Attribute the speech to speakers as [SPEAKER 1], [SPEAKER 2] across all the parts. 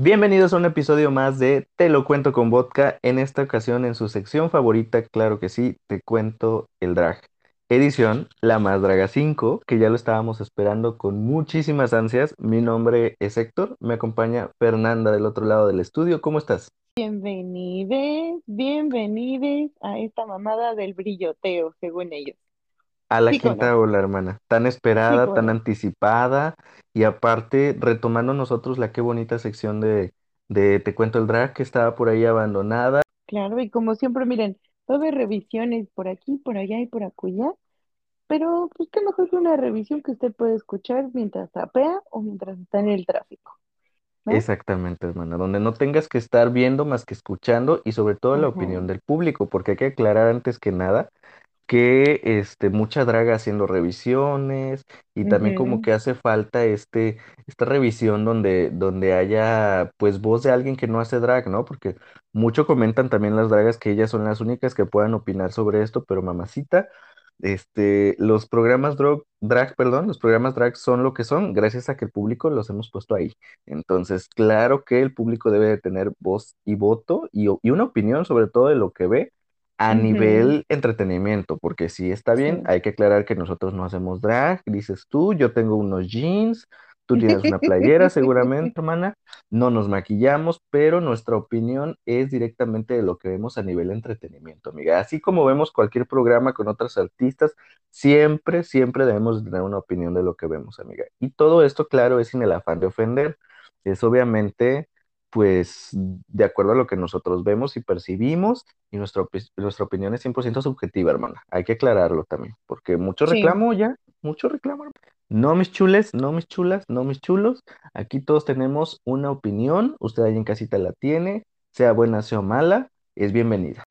[SPEAKER 1] Bienvenidos a un episodio más de Te lo cuento con vodka, en esta ocasión en su sección favorita, claro que sí, te cuento el drag. Edición La Más Draga 5, que ya lo estábamos esperando con muchísimas ansias. Mi nombre es Héctor, me acompaña Fernanda del otro lado del estudio. ¿Cómo estás?
[SPEAKER 2] Bienvenides, bienvenides a esta mamada del brilloteo, según ellos.
[SPEAKER 1] A la
[SPEAKER 2] Sí,
[SPEAKER 1] quinta
[SPEAKER 2] cono,
[SPEAKER 1] ola, hermana, tan
[SPEAKER 2] sí,
[SPEAKER 1] esperada, tan anticipada y aparte retomando nosotros la qué bonita sección de, de Te cuento el drag que estaba por ahí abandonada.
[SPEAKER 2] Claro, y como siempre, miren, va a haber revisiones por aquí, por allá y por acullá, pero pues qué mejor que una revisión que usted puede escuchar mientras trapea o mientras está en el tráfico, ¿no?
[SPEAKER 1] Exactamente, hermana, donde no tengas que estar viendo más que escuchando y sobre todo la opinión del público, porque hay que aclarar antes que nada que este, mucha draga haciendo revisiones y también como que hace falta este, esta revisión donde, donde haya pues voz de alguien que no hace drag, ¿no? Porque mucho comentan también las dragas que ellas son las únicas que puedan opinar sobre esto, pero mamacita, este, los programas drag, drag, perdón, los programas drag son lo que son gracias a que el público los hemos puesto ahí. Entonces, claro que el público debe de tener voz y voto y, y una opinión sobre todo de lo que ve a nivel entretenimiento, porque si está bien,
[SPEAKER 2] sí.
[SPEAKER 1] hay que aclarar que nosotros no hacemos drag, dices tú, yo tengo unos jeans, tú tienes una playera seguramente, hermana, no nos maquillamos, pero nuestra opinión es directamente de lo que vemos a nivel entretenimiento, amiga. Así como vemos cualquier programa con otros artistas, siempre, siempre debemos de tener una opinión de lo que vemos, amiga. Y todo esto, claro, es sin el afán de ofender, es obviamente pues de acuerdo a lo que nosotros vemos y percibimos y nuestra, nuestra opinión es 100% subjetiva, hermana. Hay que aclararlo también, porque mucho
[SPEAKER 2] Sí,
[SPEAKER 1] reclamo ya, mucho reclamo. No, mis chules, no, mis chulas, no, mis chulos. Aquí todos tenemos una opinión. Usted ahí en casita la tiene, sea buena, sea mala, es bienvenida.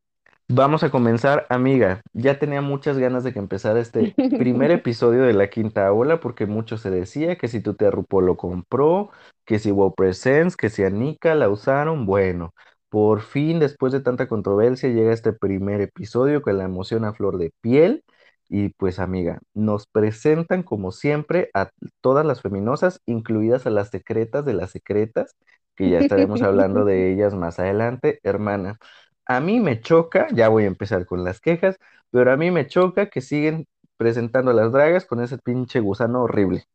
[SPEAKER 1] Vamos a comenzar, amiga. Ya tenía muchas ganas de que empezara este primer episodio de la quinta ola, porque mucho se decía que si tu RuPaul lo compró, que si Wow Presents, que si Anika la usaron. Bueno, por fin, después de tanta controversia, llega este primer episodio con la emoción a flor de piel. Y pues, amiga, nos presentan como siempre a todas las feminosas, incluidas a las secretas de las secretas, que ya estaremos hablando de ellas más adelante, hermana. A mí me choca, ya voy a empezar con las quejas, pero a mí me choca que siguen presentando a las dragas con ese pinche gusano horrible.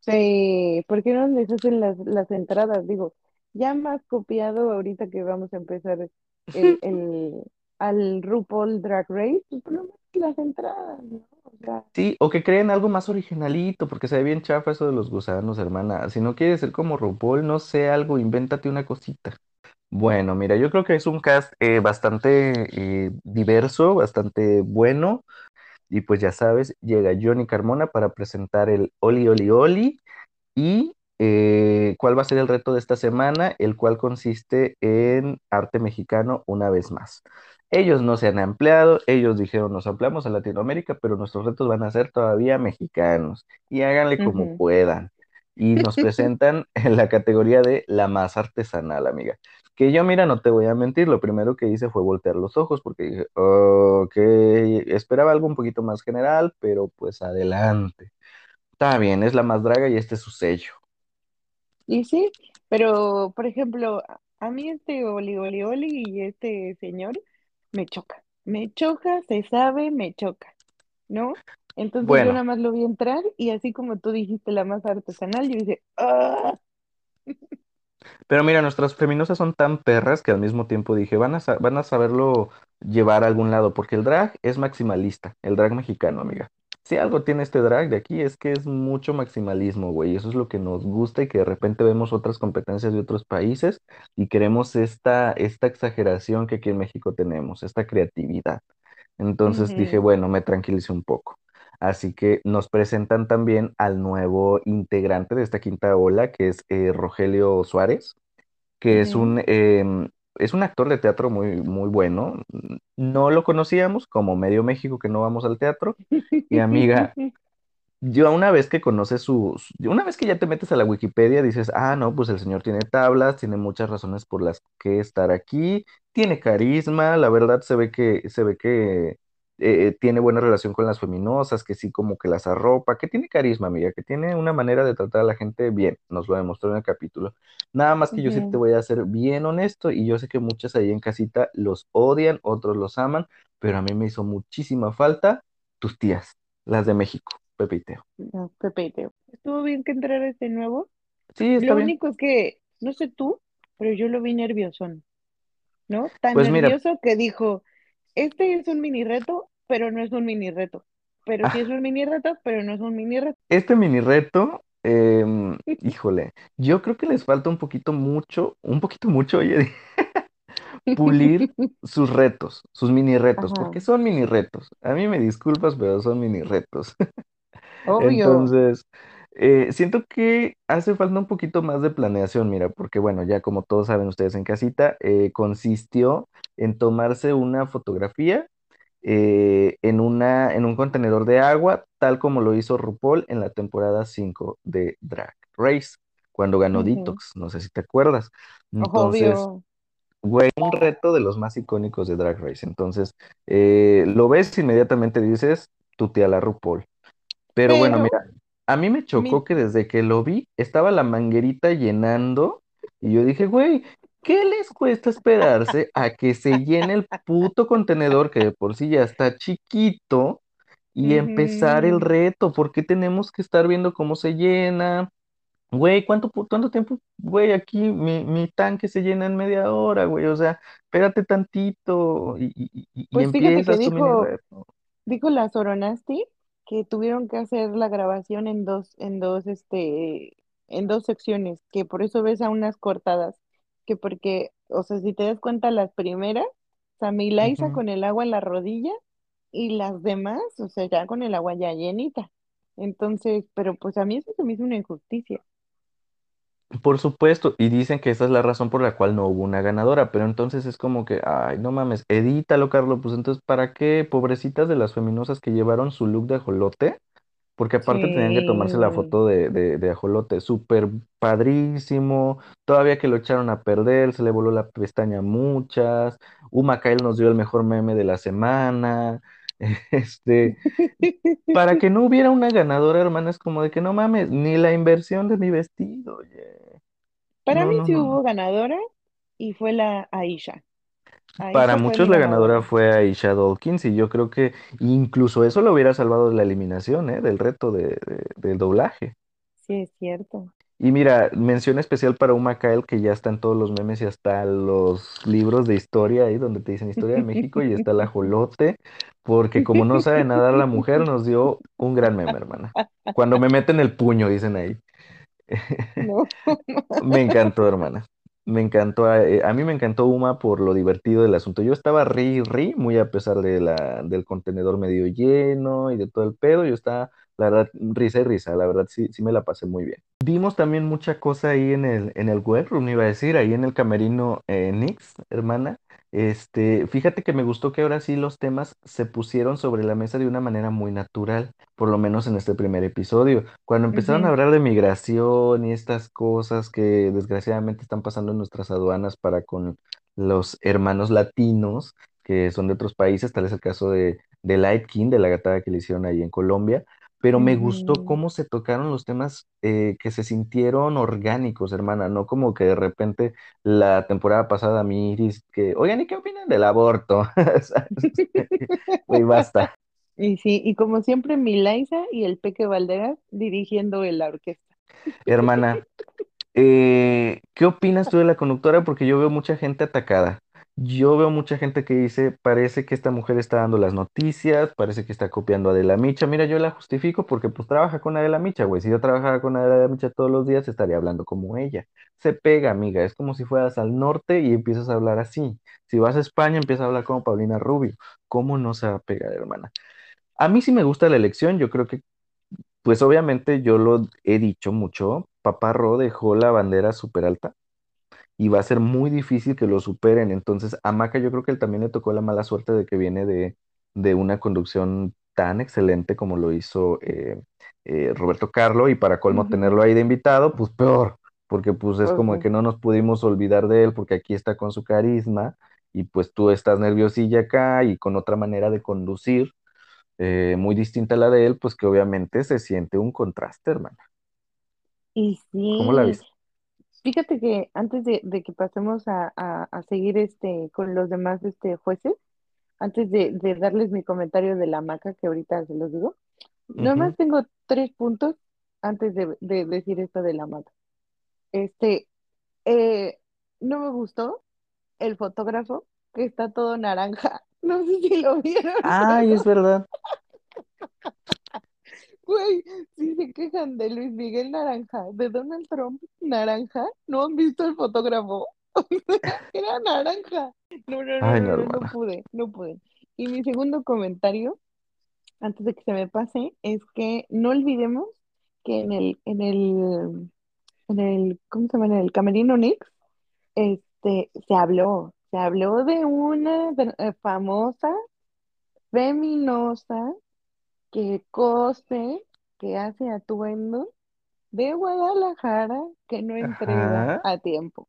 [SPEAKER 2] Sí, ¿por qué no les hacen las, las entradas? Digo, ya más copiado ahorita que vamos a empezar el, el, al RuPaul Drag Race, pues ponemos las entradas, ¿no? O sea,
[SPEAKER 1] Sí, o que creen algo más originalito, porque se ve bien chafa eso de los gusanos, hermana. Si no quieres ser como RuPaul, no sé algo, invéntate una cosita. Bueno, mira, yo creo que es un cast eh, bastante eh, diverso, bastante bueno. Y pues ya sabes, llega Johnny Carmona para presentar el Oli Oli Oli y eh, cuál va a ser el reto de esta semana, el cual consiste en arte mexicano una vez más. Ellos no se han ampliado, ellos dijeron nos ampliamos a Latinoamérica, pero nuestros retos van a ser todavía mexicanos y háganle como puedan. Y nos presentan en la categoría de la más artesanal, amiga. Que yo, mira, no te voy a mentir, lo primero que hice fue voltear los ojos porque dije, ok, esperaba algo un poquito más general, pero pues adelante. Está bien, es la más draga y este es su sello.
[SPEAKER 2] Y sí, pero por ejemplo, a mí este Oli Oli Oli y este señor me choca. Me choca, se sabe, me choca, ¿no? Entonces yo nada más lo vi entrar y así como tú dijiste la más artesanal, yo dije, ¡ah!
[SPEAKER 1] pero mira, nuestras feminosas son tan perras que al mismo tiempo dije, van a, van a saberlo llevar a algún lado, porque el drag es maximalista, el drag mexicano, amiga. Si algo tiene este drag de aquí es que es mucho maximalismo, güey. Eso es lo que nos gusta y que de repente vemos otras competencias de otros países y queremos esta, esta exageración que aquí en México tenemos, esta creatividad. Entonces dije, bueno, me tranquilicé un poco. Así que nos presentan también al nuevo integrante de esta quinta ola, que es eh, Rogelio Suárez, que es un, em, es un actor de teatro muy, muy bueno. No lo conocíamos como medio México que no vamos al teatro. Y amiga, yo una vez que conoces sus, una vez que ya te metes a la Wikipedia, dices, ah, no, pues el señor tiene tablas, tiene muchas razones por las que estar aquí, tiene carisma, la verdad se ve que, se ve que eh, tiene buena relación con las feminosas, que sí como que las arropa, que tiene carisma, amiga, que tiene una manera de tratar a la gente bien, nos lo demostró en el capítulo. Nada más que yo sí te voy a ser bien honesto y yo sé que muchas ahí en casita los odian, otros los aman, pero a mí me hizo muchísima falta tus tías, las de México, Pepe y Teo.
[SPEAKER 2] No, Pepe y Teo. Estuvo bien que entrara este nuevo.
[SPEAKER 1] Sí, está
[SPEAKER 2] Lo
[SPEAKER 1] bien.
[SPEAKER 2] único es que, no sé tú, pero yo lo vi nerviosón, ¿no? Tan
[SPEAKER 1] Pues mira,
[SPEAKER 2] nervioso que dijo, este es un mini reto, pero no es un mini reto. Pero sí es
[SPEAKER 1] ah,
[SPEAKER 2] un mini reto, pero no es un mini reto.
[SPEAKER 1] este mini reto, em, híjole, yo creo que les falta un poquito mucho, un poquito mucho, oye, pulir sus retos, sus mini retos,
[SPEAKER 2] Ajá,
[SPEAKER 1] porque son mini retos. A mí me disculpas, pero son mini retos.
[SPEAKER 2] obvio.
[SPEAKER 1] Entonces, eh, siento que hace falta un poquito más de planeación, mira, porque bueno, ya como todos saben ustedes en casita, eh, consistió en tomarse una fotografía eh, en una, en un contenedor de agua, tal como lo hizo RuPaul en la temporada 5 de Drag Race, cuando ganó
[SPEAKER 2] Ujú,
[SPEAKER 1] Detox, no sé si te acuerdas. Entonces,
[SPEAKER 2] Obvio.
[SPEAKER 1] Güey, un reto de los más icónicos de Drag Race. Entonces, eh, lo ves inmediatamente dices, tu tía la RuPaul. Pero bueno, mira, a mí me chocó
[SPEAKER 2] mi,
[SPEAKER 1] que desde que lo vi estaba la manguerita llenando y yo dije, güey, ¿qué les cuesta esperarse a que se llene el puto contenedor que de por sí ya está chiquito y empezar el reto? ¿Por qué tenemos que estar viendo cómo se llena? Güey, ¿cuánto, cuánto tiempo? Güey, aquí mi, mi tanque se llena en media hora, güey. O sea, espérate tantito y, y, y-
[SPEAKER 2] Pues que
[SPEAKER 1] empiezas mini
[SPEAKER 2] dijo,
[SPEAKER 1] reto.
[SPEAKER 2] dijo la Soronasti que tuvieron que hacer la grabación en dos, en dos, este, en dos secciones, que por eso ves a unas cortadas, que porque, o sea, si te das cuenta, las primeras, o sea,
[SPEAKER 1] Ujú.
[SPEAKER 2] con el agua en la rodilla y las demás, o sea, ya con el agua ya llenita. Entonces, pero pues a mí eso se me hizo una injusticia.
[SPEAKER 1] Por supuesto, y dicen que esa es la razón por la cual no hubo una ganadora, pero entonces es como que, ay, no mames, edítalo, Carlos, pues entonces, ¿para qué? Pobrecitas de las feminosas que llevaron su look de ajolote, porque aparte tenían que tomarse la foto de, de, de ajolote, súper padrísimo, todavía que lo echaron a perder, se le voló la pestaña a muchas, Uma Kyle nos dio el mejor meme de la semana, este, para que no hubiera una ganadora, hermana, es como de que no mames, ni la inversión de mi vestido.
[SPEAKER 2] Para
[SPEAKER 1] No,
[SPEAKER 2] mí
[SPEAKER 1] no,
[SPEAKER 2] sí
[SPEAKER 1] no.
[SPEAKER 2] hubo ganadora y fue la Aisha.
[SPEAKER 1] Para muchos la ganadora fue Aisha Dawkins y yo creo que incluso eso lo hubiera salvado de la eliminación, ¿eh? Del reto de, de- del doblaje.
[SPEAKER 2] Sí, es cierto.
[SPEAKER 1] Y mira, mención especial para Uma Kyle, que ya está en todos los memes y hasta los libros de historia ahí donde te dicen historia de México y está el ajolote, porque como no sabe nadar la mujer, nos dio un gran meme, hermana. Cuando me meten el puño, dicen ahí.
[SPEAKER 2] No.
[SPEAKER 1] Me encantó, hermana. Me encantó. eh, A, mí me encantó Uma por lo divertido del asunto. Yo estaba ri, ri, muy a pesar de la, del contenedor medio lleno y de todo el pedo. Yo estaba, la verdad, risa y risa. La verdad, sí, sí me la pasé muy bien. Vimos también mucha cosa ahí en el, en el web, me iba a decir, ahí en el camerino eh, Nix, hermana. Este, fíjate que me gustó que ahora sí los temas se pusieron sobre la mesa de una manera muy natural, por lo menos en este primer episodio. Cuando empezaron a
[SPEAKER 2] Ujú,
[SPEAKER 1] hablar de migración y estas cosas que desgraciadamente están pasando en nuestras aduanas para con los hermanos latinos que son de otros países, tal es el caso de, de Light King, de la gatada que le hicieron ahí en Colombia pero me gustó
[SPEAKER 2] ujú.
[SPEAKER 1] cómo se tocaron los temas eh, que se sintieron orgánicos, hermana, no como que de repente la temporada pasada Miris, que, oigan, ¿y qué opinan del aborto? ¿Sabes? Güey, basta.
[SPEAKER 2] Y sí, y como siempre, Milaisa y el Peque Valderas dirigiendo la orquesta.
[SPEAKER 1] Hermana, Eh, ¿qué opinas tú de la conductora? Porque yo veo mucha gente atacada. Yo veo mucha gente que dice, parece que esta mujer está dando las noticias, parece que está copiando a Adela Micha. Mira, yo la justifico porque pues trabaja con Adela Micha, güey. Si yo trabajara con Adela Micha todos los días, estaría hablando como ella. Se pega, amiga. Es como si fueras al norte y empiezas a hablar así. Si vas a España, empiezas a hablar como Paulina Rubio. ¿Cómo no se va a pegar, hermana? A mí sí me gusta la elección. Yo creo que pues obviamente yo lo he dicho mucho, Papá Ro dejó la bandera súper alta y va a ser muy difícil que lo superen. Entonces, a Maca yo creo que él también le tocó la mala suerte de que viene de, de una conducción tan excelente como lo hizo eh, eh, Roberto Carlo y para colmo tenerlo ahí de invitado, pues peor, porque pues es como
[SPEAKER 2] sí.
[SPEAKER 1] que no nos pudimos olvidar de él porque aquí está con su carisma y pues tú estás nerviosilla acá y con otra manera de conducir eh, muy distinta a la de él, pues que obviamente se siente un contraste, hermana.
[SPEAKER 2] Y
[SPEAKER 1] ¿Cómo la
[SPEAKER 2] sí,
[SPEAKER 1] viste?
[SPEAKER 2] Fíjate que antes de, de que pasemos a, a, a seguir este con los demás este jueces, antes de, de darles mi comentario de la maca, que ahorita se los digo, nomás
[SPEAKER 1] Ujú.
[SPEAKER 2] tengo tres puntos antes de, de decir esto de la maca. Este, eh, no me gustó el fotógrafo que está todo naranja. No sé si lo vieron,
[SPEAKER 1] Ay, es verdad.
[SPEAKER 2] güey, si se quejan de Luis Miguel Naranja, de Donald Trump Naranja, ¿no han visto el fotógrafo? Era naranja. No, no, no,
[SPEAKER 1] Ay, no,
[SPEAKER 2] no, no, pude, no pude. Y mi segundo comentario, antes de que se me pase, es que no olvidemos que en el, en el, en el, ¿cómo se llama? En el Camerino Nix, este, se habló, se habló de una eh, famosa feminosa que cose, que hace atuendo de Guadalajara que no entrega
[SPEAKER 1] Ajá.
[SPEAKER 2] a tiempo.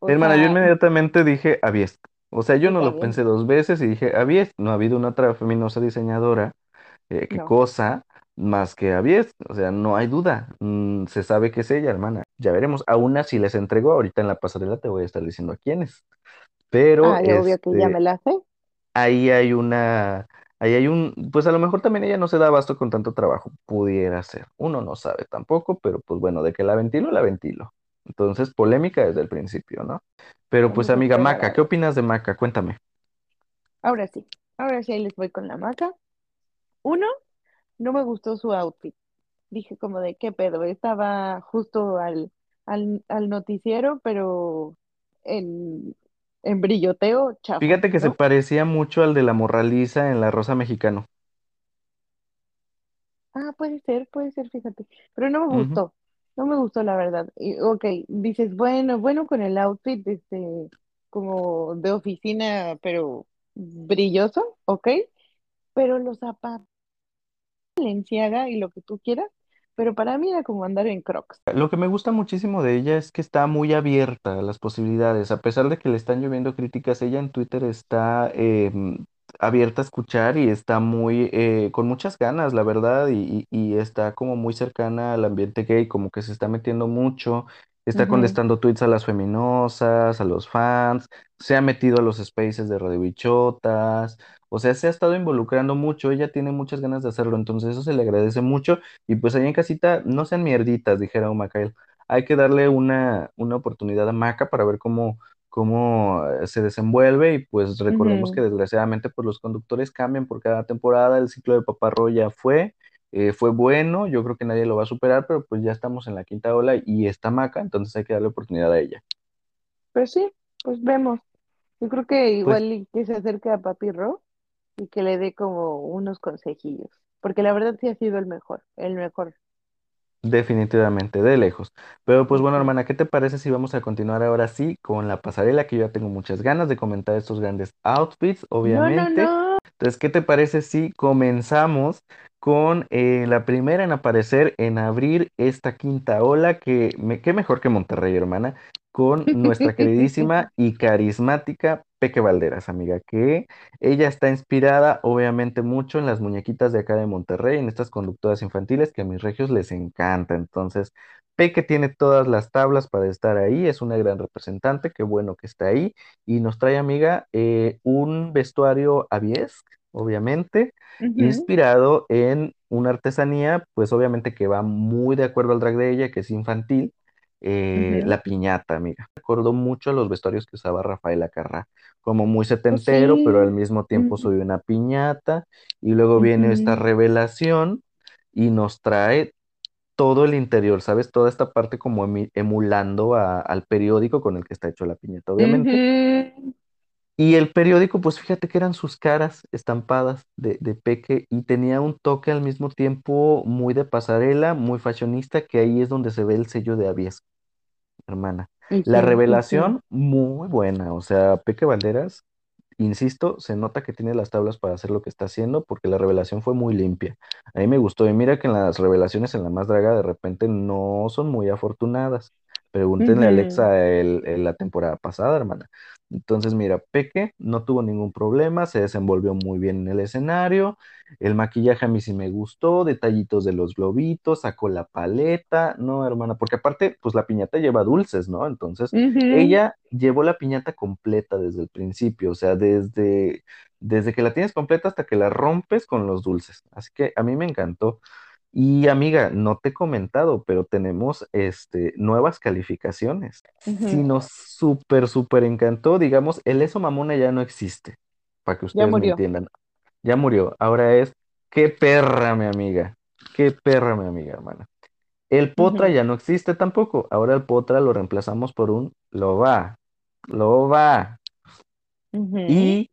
[SPEAKER 2] O
[SPEAKER 1] Hermana, yo inmediatamente dije Aviest. O sea, yo no lo pensé dos veces y dije Aviest. No ha habido una otra feminosa diseñadora eh, que
[SPEAKER 2] no.
[SPEAKER 1] cosa más que Aviest. O sea, no hay duda. Mm, se sabe que es ella, hermana. Ya veremos. Aún así les entregó. Ahorita en la pasarela te voy a estar diciendo a quiénes. Pero
[SPEAKER 2] Ay, obvio que ya
[SPEAKER 1] este,
[SPEAKER 2] me la sé.
[SPEAKER 1] ahí hay una, ahí hay un, pues a lo mejor también ella no se da abasto con tanto trabajo, pudiera ser, uno no sabe tampoco, pero pues bueno, de que la ventilo, la ventilo. Entonces, polémica desde el principio, ¿no? Pero pues amiga Maca, ¿qué opinas de Maca? Cuéntame.
[SPEAKER 2] Ahora sí, ahora sí ahí les voy con la maca. Uno, no me gustó su outfit. Dije como de qué pedo, estaba justo al, al, al noticiero, pero en, en brilloteo chafa,
[SPEAKER 1] Fíjate que se parecía mucho al de la Morraliza en La Rosa Mexicano.
[SPEAKER 2] Ah, puede ser, puede ser, fíjate. Pero no me gustó, no me gustó la verdad. Y, ok, dices, bueno, bueno con el outfit, este, como de oficina, pero brilloso, ok, pero los zapatos, Balenciaga y lo que tú quieras, pero para mí era como andar en Crocs.
[SPEAKER 1] Lo que me gusta muchísimo de ella es que está muy abierta a las posibilidades. A pesar de que le están lloviendo críticas, ella en Twitter está em, abierta a escuchar y está muy eh, con muchas ganas, la verdad, y, y- y está como muy cercana al ambiente gay, como que se está metiendo mucho, está contestando tweets a las feminosas, a los fans, se ha metido a los spaces de Radio Bichotas. O sea, se ha estado involucrando mucho, ella tiene muchas ganas de hacerlo, entonces eso se le agradece mucho. Y pues allá en casita, no sean mierditas, dijera Macael. Hay que darle una, una oportunidad a Maca para ver cómo, cómo eh, se desenvuelve. Y pues recordemos que desgraciadamente pues los conductores cambian por cada temporada. El ciclo de Paparro ya fue, eh, fue bueno. Yo creo que nadie lo va a superar, pero pues ya estamos en la quinta ola y está Maca, entonces hay que darle oportunidad a ella.
[SPEAKER 2] Pues sí, pues vemos. Yo creo que
[SPEAKER 1] Pues
[SPEAKER 2] igual que se acerque a Papi Ro y que le dé como unos consejillos, porque la verdad sí ha sido el mejor, el mejor.
[SPEAKER 1] Definitivamente, de lejos. Pero pues bueno, hermana, ¿qué te parece si vamos a continuar ahora sí con la pasarela? Que yo ya tengo muchas ganas de comentar estos grandes outfits,
[SPEAKER 2] No, no,
[SPEAKER 1] obviamente.
[SPEAKER 2] no.
[SPEAKER 1] Entonces, ¿qué te parece si comenzamos con eh, la primera en aparecer, en abrir esta quinta ola? Que me, qué mejor que Monterrey, hermana, con nuestra queridísima y carismática Peque Valderas, amiga, que ella está inspirada, obviamente, mucho en las muñequitas de acá de Monterrey, en estas conductoras infantiles que a mis regios les encanta. Entonces, Peque tiene todas las tablas para estar ahí, es una gran representante, qué bueno que está ahí. Y nos trae, amiga, eh, un vestuario Aviesque, obviamente, inspirado en una artesanía, pues obviamente que va muy de acuerdo al drag de ella, que es infantil. eh, la piñata, amiga. Recordó mucho a los vestuarios que usaba Rafael Acarrá como muy
[SPEAKER 2] Pues
[SPEAKER 1] setentero, pero al
[SPEAKER 2] sí.
[SPEAKER 1] mismo tiempo
[SPEAKER 2] Ujú,
[SPEAKER 1] soy una piñata. Y luego viene esta revelación y nos trae todo el interior, ¿sabes? Toda esta parte como emulando a- al periódico con el que está hecho la piñata, obviamente. Y el periódico, pues fíjate que eran sus caras estampadas de, de Peque y tenía un toque al mismo tiempo muy de pasarela, muy fashionista, que ahí es donde se ve el sello de Avies, hermana. La revelación, muy buena, o sea, Peque Valderas Insisto, se nota que tiene las tablas para hacer lo que está haciendo porque la revelación fue muy limpia. A mí me gustó y mira que en las revelaciones en la más draga de repente no son muy afortunadas. Pregúntenle a Alexa el- el- la temporada pasada, hermana. Entonces, mira, Peque no tuvo ningún problema, se desenvolvió muy bien en el escenario. El maquillaje a mí sí me gustó, detallitos de los globitos, sacó la paleta, no, hermana, porque aparte, pues la piñata lleva dulces, ¿no? Entonces, ella llevó la piñata completa desde el principio, o sea, desde, desde que la tienes completa hasta que la rompes con los dulces. Así que a mí me encantó. Y amiga, no te he comentado, pero tenemos este, nuevas calificaciones. Si
[SPEAKER 2] ujú.
[SPEAKER 1] nos súper, súper encantó, digamos, el eso mamona ya no existe, para que ustedes me entiendan. Ya murió. Ahora es, qué perra, mi amiga. Qué perra, mi amiga, hermana. El potra ya no existe tampoco. Ahora el potra lo reemplazamos por un lo va. Lo va. Y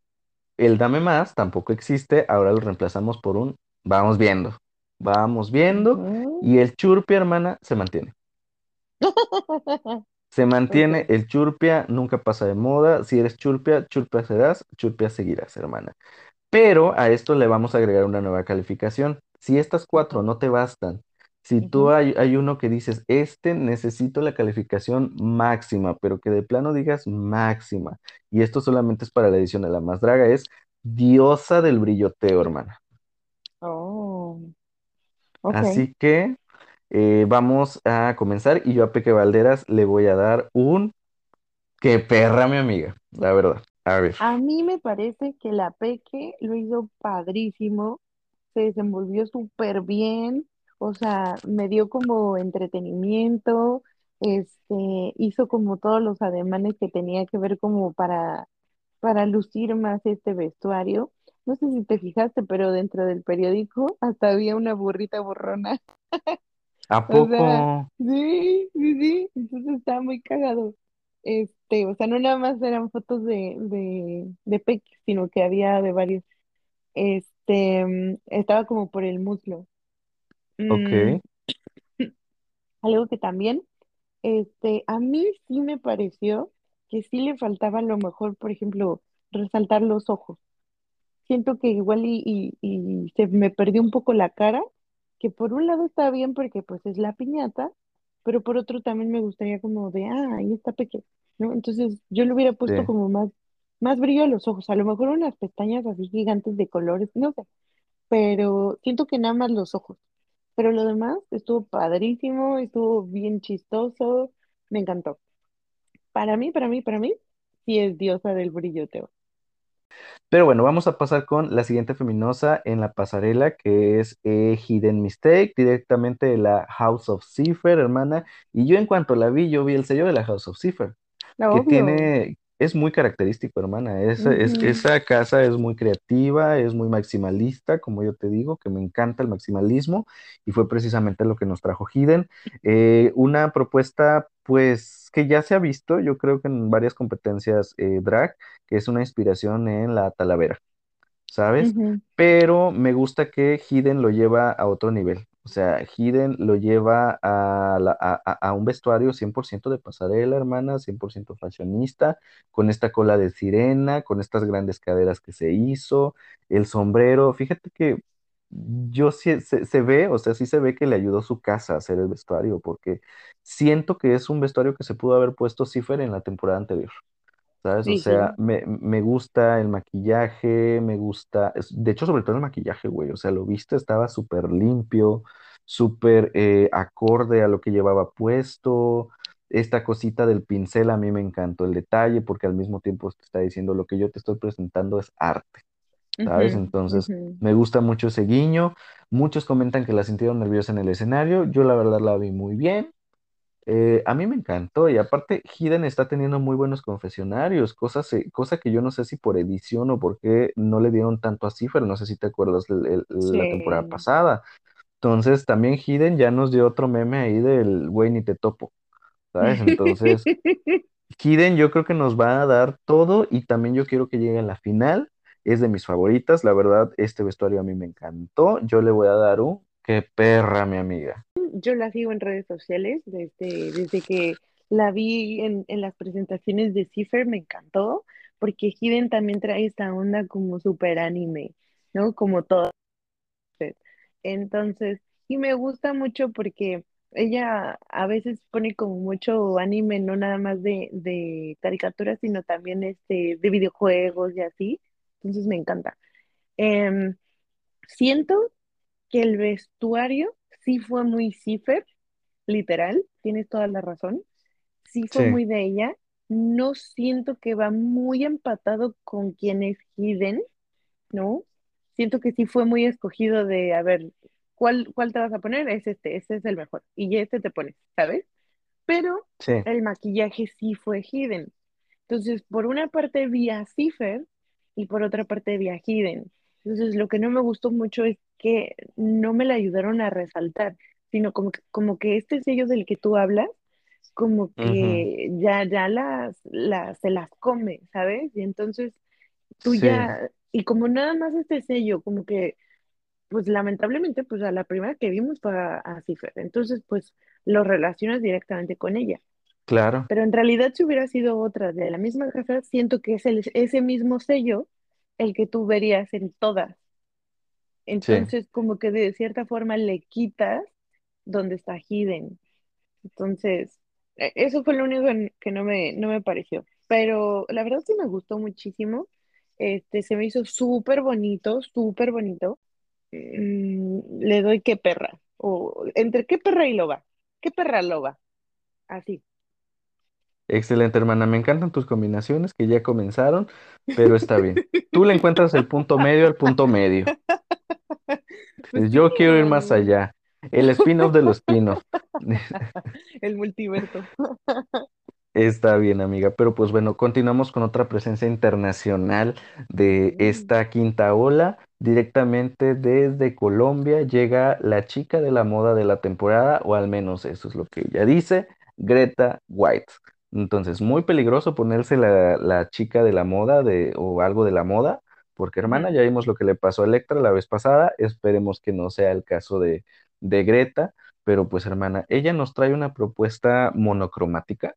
[SPEAKER 1] el dame más tampoco existe. Ahora lo reemplazamos por un vamos viendo. Vamos viendo. Y el churpia, hermana, se mantiene. Se mantiene el churpia, nunca pasa de moda. Si eres churpia, churpia serás, churpia seguirás, hermana. Pero a esto le vamos a agregar una nueva calificación. Si estas cuatro no te bastan, si tú hay, hay uno que dices, este necesito la calificación máxima, pero que de plano digas máxima, y esto solamente es para la edición de la más draga, es diosa del brilloteo, hermana.
[SPEAKER 2] Oh,
[SPEAKER 1] Así que eh, vamos a comenzar y yo a Peque Valderas le voy a dar un que perra, mi amiga, la verdad. A ver.
[SPEAKER 2] A mí me parece que la Peque lo hizo padrísimo, se desenvolvió súper bien, o sea, me dio como entretenimiento, este, hizo como todos los ademanes que tenía que ver como para, para lucir más este vestuario. No sé si te fijaste, pero dentro del periódico hasta había una burrita borrona.
[SPEAKER 1] ¿A
[SPEAKER 2] O
[SPEAKER 1] poco?
[SPEAKER 2] sea, sí, sí, sí, entonces estaba muy cagado. Este, o sea, no nada más eran fotos de, de, de Peque, sino que había de varios. Este, mm, estaba como por el muslo. Mm,
[SPEAKER 1] Ok,
[SPEAKER 2] algo que también, este, a mí sí me pareció que sí le faltaba a lo mejor, por ejemplo, resaltar los ojos. Siento que igual y, y, y se me perdió un poco la cara, que por un lado está bien porque pues es la piñata, pero por otro también me gustaría como de, ah, ahí está pequeño, ¿no? Entonces yo le hubiera
[SPEAKER 1] sí.
[SPEAKER 2] puesto como más, más brillo a los ojos, a lo mejor unas pestañas así gigantes de colores, no sé, pero siento que nada más los ojos, pero lo demás estuvo padrísimo, estuvo bien chistoso, me encantó. Para mí, para mí, para mí, sí es diosa del brilloteo.
[SPEAKER 1] Pero bueno, vamos a pasar con la siguiente feminosa en la pasarela, que es eh, Hidden Mistake, directamente de la House of Cipher, hermana. Y yo en cuanto la vi, yo vi el sello de la House of Cipher. que
[SPEAKER 2] Obvio.
[SPEAKER 1] tiene, es muy característico, hermana. Esa, es,
[SPEAKER 2] Ujú,
[SPEAKER 1] esa casa es muy creativa, es muy maximalista, como yo te digo, que me encanta el maximalismo y fue precisamente lo que nos trajo Hidden. Eh, una propuesta, pues, que ya se ha visto, yo creo que en varias competencias eh, drag, que es una inspiración en la Talavera. ¿sabes? Pero me gusta que Hidden lo lleva a otro nivel. O sea, Hidden lo lleva a, a- a un vestuario 100% de pasarela, hermana, 100% fashionista, con esta cola de sirena, con estas grandes caderas que se hizo, el sombrero. Fíjate que yo sí, se, se ve, o sea, sí se ve que le ayudó su casa a hacer el vestuario, porque siento que es un vestuario que se pudo haber puesto Cipher en la temporada anterior. ¿Sabes? O
[SPEAKER 2] Sí,
[SPEAKER 1] sea, me, me gusta el maquillaje, me gusta, es- de hecho, sobre todo el maquillaje, güey, o sea, lo viste, estaba súper limpio, súper eh, acorde a lo que llevaba puesto. Esta cosita del pincel a mí me encantó el detalle porque al mismo tiempo te está diciendo lo que yo te estoy presentando es arte, ¿sabes?
[SPEAKER 2] Ujú,
[SPEAKER 1] Entonces,
[SPEAKER 2] ujú.
[SPEAKER 1] me gusta mucho ese guiño. Muchos comentan que la sintieron nerviosa en el escenario, yo la verdad la vi muy bien. Eh, a mí me encantó y aparte Hidden está teniendo muy buenos confesionarios, cosas, cosa que yo no sé si por edición o por qué no le dieron tanto a Cipher, no sé si te acuerdas el- el- la temporada pasada. Entonces también Hidden ya nos dio otro meme ahí del güey ni te topo, ¿sabes? Entonces Hidden yo creo que nos va a dar todo y también yo quiero que llegue a la final, es de mis favoritas, la verdad este vestuario a mí me encantó, yo le voy a dar un, qué perra mi amiga.
[SPEAKER 2] Yo la sigo en redes sociales desde, desde que la vi en, en las presentaciones de Cipher, me encantó, porque Hidden también trae esta onda como super anime, ¿no? Como todo. Entonces, y me gusta mucho porque ella a veces pone como mucho anime, no nada más de, de caricaturas, sino también este, de videojuegos y así. Entonces me encanta. Em, siento que el vestuario sí fue muy Cipher, literal, tienes toda la razón. Sí fue
[SPEAKER 1] Sí,
[SPEAKER 2] muy de ella. No siento que va muy empatado con quien es Hidden, ¿no? Siento que sí fue muy escogido de, a ver, ¿cuál, cuál te vas a poner? Es este, este es el mejor. Y este te pones, ¿sabes? Pero
[SPEAKER 1] sí,
[SPEAKER 2] el maquillaje sí fue Hidden. Entonces, por una parte vi a Cipher y por otra parte vi a Hidden. Entonces, lo que no me gustó mucho es que no me la ayudaron a resaltar, sino como que, como que este sello del que tú hablas, como que ya, ya las, las, se las come, ¿sabes? Y entonces tú
[SPEAKER 1] sí,
[SPEAKER 2] ya, y como nada más este sello, como que, pues lamentablemente, pues a la primera que vimos fue a, a Cipher. Entonces, pues lo relacionas directamente con ella.
[SPEAKER 1] claro,
[SPEAKER 2] Pero en realidad si hubiera sido otra de la misma casa, siento que es el- ese mismo sello el que tú verías en todas.
[SPEAKER 1] sí.
[SPEAKER 2] Entonces, como que de cierta forma le quitas donde está Hidden. Entonces, e- eso fue lo único que no me, no me pareció. Pero la verdad sí me gustó muchísimo. Este, se me hizo súper bonito, súper bonito. Mm, le doy qué perra. O entre qué perra y loba. ¿Qué perra loba? Así.
[SPEAKER 1] Excelente, hermana. Me encantan tus combinaciones que ya comenzaron, pero está bien. Tú le encuentras el punto medio al punto medio.
[SPEAKER 2] Pues sí,
[SPEAKER 1] Yo quiero ir más allá. El spin-off de los spin-off.
[SPEAKER 2] el multiverso.
[SPEAKER 1] Está bien, amiga, pero pues bueno, continuamos con otra presencia internacional de
[SPEAKER 2] Mm,
[SPEAKER 1] esta quinta ola. Directamente desde Colombia llega la chica de la moda de la temporada, o al menos eso es lo que ella dice, Greta White. Entonces, muy peligroso ponerse la, la chica de la moda de, o algo de la moda, porque hermana, ya vimos lo que le pasó a Electra la vez pasada, esperemos que no sea el caso de, de Greta, pero pues hermana, ella nos trae una propuesta monocromática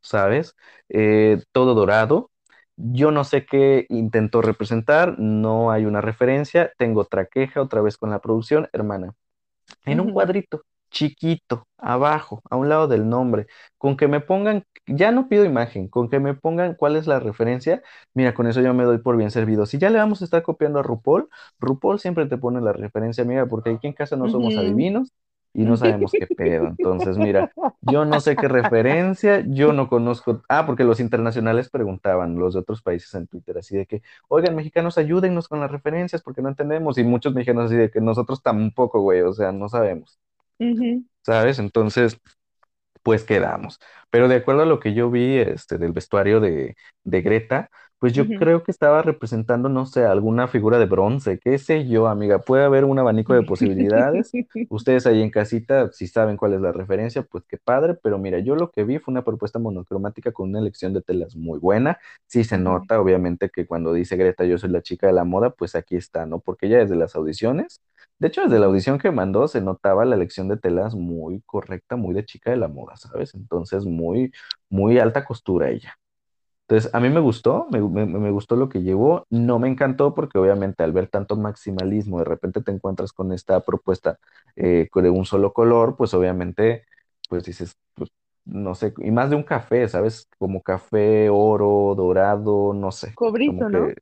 [SPEAKER 1] ¿sabes? Eh, todo dorado. Yo no sé qué intentó representar, no hay una referencia. Tengo otra queja otra vez con la producción, hermana. En un cuadrito chiquito, abajo, a un lado del nombre, con que me pongan, ya no pido imagen, con que me pongan cuál es la referencia, mira, con eso yo me doy por bien servido. Si ya le vamos a estar copiando a RuPaul, RuPaul siempre te pone la referencia, amiga, porque aquí en casa no somos adivinos y no sabemos qué pedo. Entonces, mira, yo no sé qué referencia, yo no conozco, ah, porque los internacionales preguntaban, los de otros países en Twitter, así de que, oigan, mexicanos, ayúdennos con las referencias porque no entendemos, y muchos mexicanos así de que nosotros tampoco, güey, o sea, no sabemos. ¿sabes? Entonces, pues quedamos. Pero de acuerdo a lo que yo vi, este, del vestuario de, de Greta, pues yo creo que estaba representando, no sé, alguna figura de bronce, qué sé yo, amiga, puede haber un abanico de posibilidades. Ustedes ahí en casita, si saben cuál es la referencia, pues qué padre, pero mira, yo lo que vi fue una propuesta monocromática con una elección de telas muy buena. Sí se nota, obviamente, que cuando dice Greta, yo soy la chica de la moda, pues aquí está, ¿no? Porque ya desde las audiciones de hecho, desde la audición que mandó se notaba la elección de telas muy correcta, muy de chica de la moda, ¿sabes? Entonces, muy, muy alta costura ella. Entonces, a mí me gustó, me, me- me gustó lo que llevó. No me encantó porque obviamente al ver tanto maximalismo, de repente te encuentras con esta propuesta eh, de un solo color, pues obviamente, pues dices, pues no sé, y más de un café, ¿sabes? Como café, oro, dorado, no sé,
[SPEAKER 2] Cobrizo, ¿no?
[SPEAKER 1] que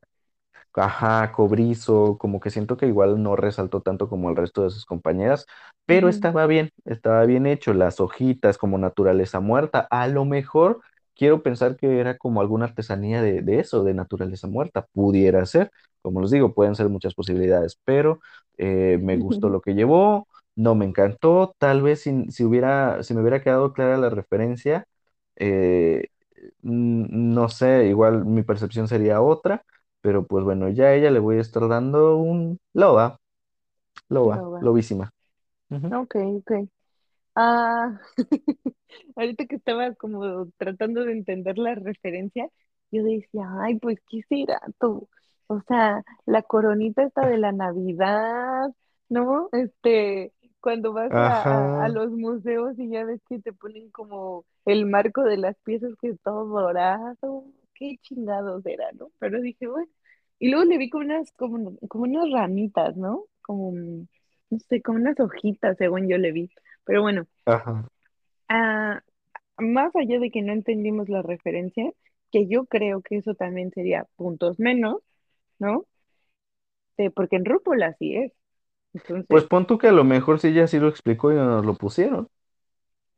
[SPEAKER 1] Ajá, cobrizo, como que siento que igual no resaltó tanto como el resto de sus compañeras, pero estaba bien, estaba bien hecho, las hojitas como naturaleza muerta. A lo mejor quiero pensar que era como alguna artesanía de, de eso, de naturaleza muerta, pudiera ser, como les digo, pueden ser muchas posibilidades, pero eh, me gustó lo que llevó, no me encantó, tal vez si, si hubiera, si me hubiera quedado clara la referencia, eh, no sé, igual mi percepción sería otra pero pues bueno, ya a ella le voy a estar dando un loba, loba, lobísima. Ujú.
[SPEAKER 2] Ok, ok. Ah, ahorita que estaba como tratando de entender la referencia, yo decía, ay, pues, ¿qué será tú? O sea, la coronita esta de la Navidad, ¿no? Este, cuando vas a, a, los museos y ya ves que te ponen como el marco de las piezas que es todo dorado, qué chingados era, ¿no? Pero dije, bueno, y luego le vi como unas, como, como unas ramitas, ¿no? Como, no sé, como unas hojitas, según yo le vi. Pero bueno,
[SPEAKER 1] Ajá.
[SPEAKER 2] ah, más allá de que no entendimos la referencia, que yo creo que eso también sería puntos menos, ¿no? Eh, porque en RuPaul así es.
[SPEAKER 1] Pues pon tú que a lo mejor sí ya sí lo explicó y no nos lo pusieron.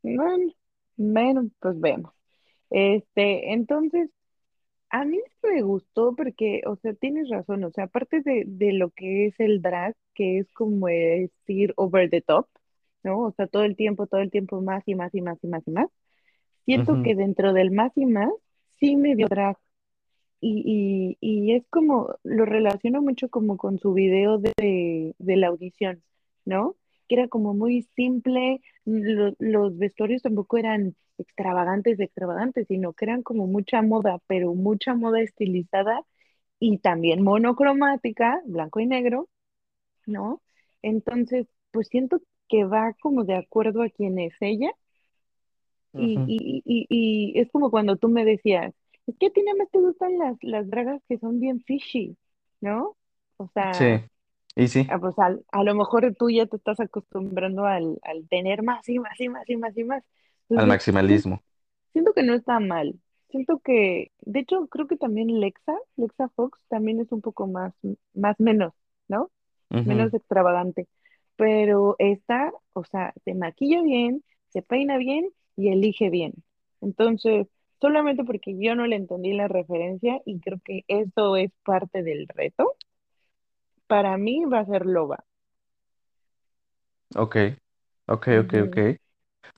[SPEAKER 2] bueno, bueno, pues vemos. Este, entonces, a mí me gustó porque, o sea, tienes razón, o sea, aparte de, de lo que es el drag, que es como decir over the top, ¿no? O sea, todo el tiempo, todo el tiempo más y más y más y más y más. Siento que dentro del más y más, sí me dio drag. Y, y, y es como, lo relaciono mucho como con su video de, de la audición, ¿no? Que era como muy simple, lo- los vestuarios tampoco eran extravagantes, extravagantes, sino que eran como mucha moda, pero mucha moda estilizada y también monocromática, blanco y negro, ¿no? Entonces, pues siento que va como de acuerdo a quién es ella y, y, y, y es como cuando tú me decías, es que a ti nada más te gustan las, las dragas que son bien fishy, ¿no? O sea,
[SPEAKER 1] Sí, y sí,
[SPEAKER 2] ah, pues al- a, lo mejor tú ya te estás acostumbrando al, al tener más y más y más y más y más.
[SPEAKER 1] al
[SPEAKER 2] Entonces, sí,
[SPEAKER 1] maximalismo.
[SPEAKER 2] siento que no está mal. Siento que, de hecho, creo que también Lexa, Lexa Fox también es un poco más, más menos, ¿no?
[SPEAKER 1] Ujú.
[SPEAKER 2] menos extravagante. Pero esta, o sea, se maquilla bien, se peina bien y elige bien. Entonces, solamente porque yo no le entendí la referencia y creo que eso es parte del reto, para mí va a ser loba.
[SPEAKER 1] Ok, ok, ok, ok.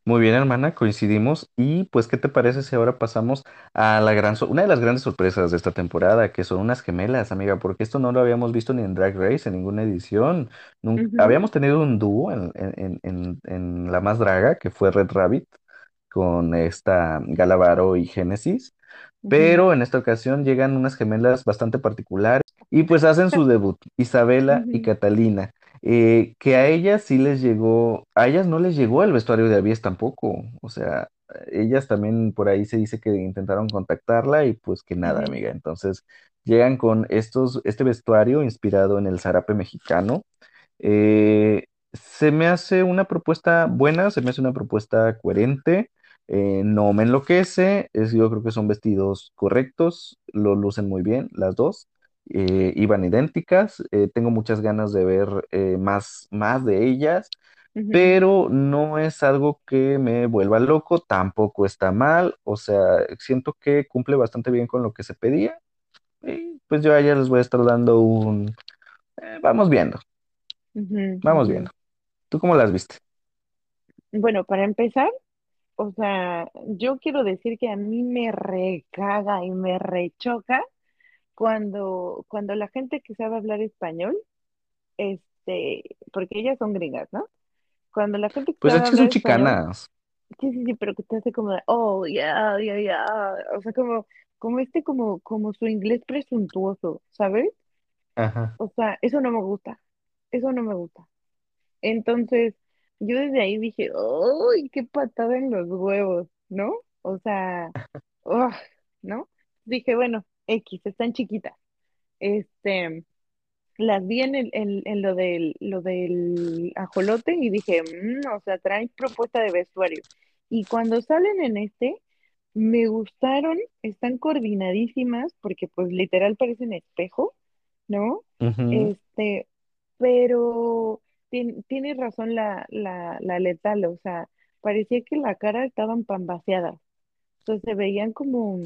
[SPEAKER 1] Muy bien, hermana, coincidimos. Y pues, ¿qué te parece si ahora pasamos a la gran, so- una de las grandes sorpresas de esta temporada, que son unas gemelas, amiga? Porque esto no lo habíamos visto ni en Drag Race, en ninguna edición.
[SPEAKER 2] Ujú,
[SPEAKER 1] habíamos tenido un dúo en, en, en, en la más draga, que fue Red Rabbit, con esta Galavaro y Génesis.
[SPEAKER 2] ujú,
[SPEAKER 1] Pero en esta ocasión llegan unas gemelas bastante particulares y pues hacen su debut, Isabela y Catalina, eh, que a ellas sí les llegó, a ellas no les llegó el vestuario de Avíes tampoco, o sea, ellas también por ahí se dice que intentaron contactarla y pues que nada, amiga, entonces llegan con estos, este vestuario inspirado en el zarape mexicano eh, se me hace una propuesta buena, se me hace una propuesta coherente, eh, no me enloquece, es, yo creo que son vestidos correctos, lo lucen muy bien las dos, eh, iban idénticas, eh, tengo muchas ganas de ver eh, más, más de ellas, pero no es algo que me vuelva loco, tampoco está mal, o sea, siento que cumple bastante bien con lo que se pedía, y pues yo a ellas les voy a estar dando un... eh, vamos viendo, vamos viendo. ¿Tú cómo las viste?
[SPEAKER 2] Bueno, para empezar, o sea, yo quiero decir que a mí me recaga y me rechoca cuando, cuando la gente que sabe hablar español, este, porque ellas son gringas, ¿no? Cuando la gente que
[SPEAKER 1] Pues es
[SPEAKER 2] sabe
[SPEAKER 1] que son
[SPEAKER 2] español,
[SPEAKER 1] chicanas.
[SPEAKER 2] sí, sí, sí, pero que te hace como oh, yeah, yeah, yeah, o sea, como, como este, como, como su inglés presuntuoso, ¿sabes?
[SPEAKER 1] Ajá.
[SPEAKER 2] O sea, eso no me gusta, eso no me gusta. Entonces, yo desde ahí dije, ¡ay, qué patada en los huevos! ¿No? O sea, ¿no? Dije, bueno, X, están chiquitas. Este, las vi en, el, en, en lo del, lo del ajolote y dije, "Mm, o sea, traen propuesta de vestuario. Y cuando salen en este, me gustaron, están coordinadísimas porque pues literal parecen espejo, ¿no? Este, pero tien- tiene razón la, la, la letal, o sea, parecía que la cara estaban pambaseadas, sea, se veían como,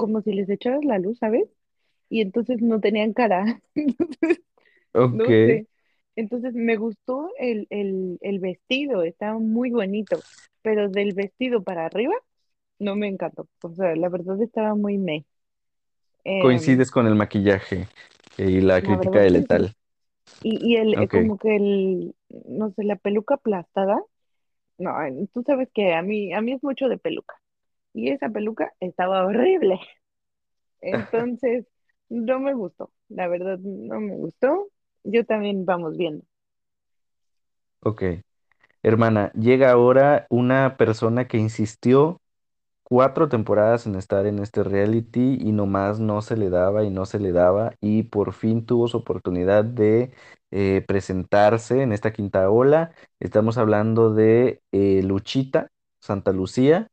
[SPEAKER 2] como si les echaras la luz, ¿sabes? Y entonces no tenían cara.
[SPEAKER 1] Ok,
[SPEAKER 2] No sé. Entonces me gustó el, el, el vestido, estaba muy bonito, pero del vestido para arriba no me encantó. O sea, la verdad estaba muy meh. Em,
[SPEAKER 1] coincides con el maquillaje y la
[SPEAKER 2] la
[SPEAKER 1] crítica de
[SPEAKER 2] sí.
[SPEAKER 1] Letal.
[SPEAKER 2] Y, y el, eh, como que el, no sé, la peluca aplastada, no, eh, tú sabes que a mí, a mí es mucho de peluca. Y esa peluca estaba horrible. Entonces, no me gustó. La verdad, no me gustó. Yo también vamos viendo.
[SPEAKER 1] ok. Hermana, llega ahora una persona que insistió cuatro temporadas en estar en este reality y nomás no se le daba y no se le daba y por fin tuvo su oportunidad de eh, presentarse en esta quinta ola. Estamos hablando de eh, Luchita, Santa Lucía,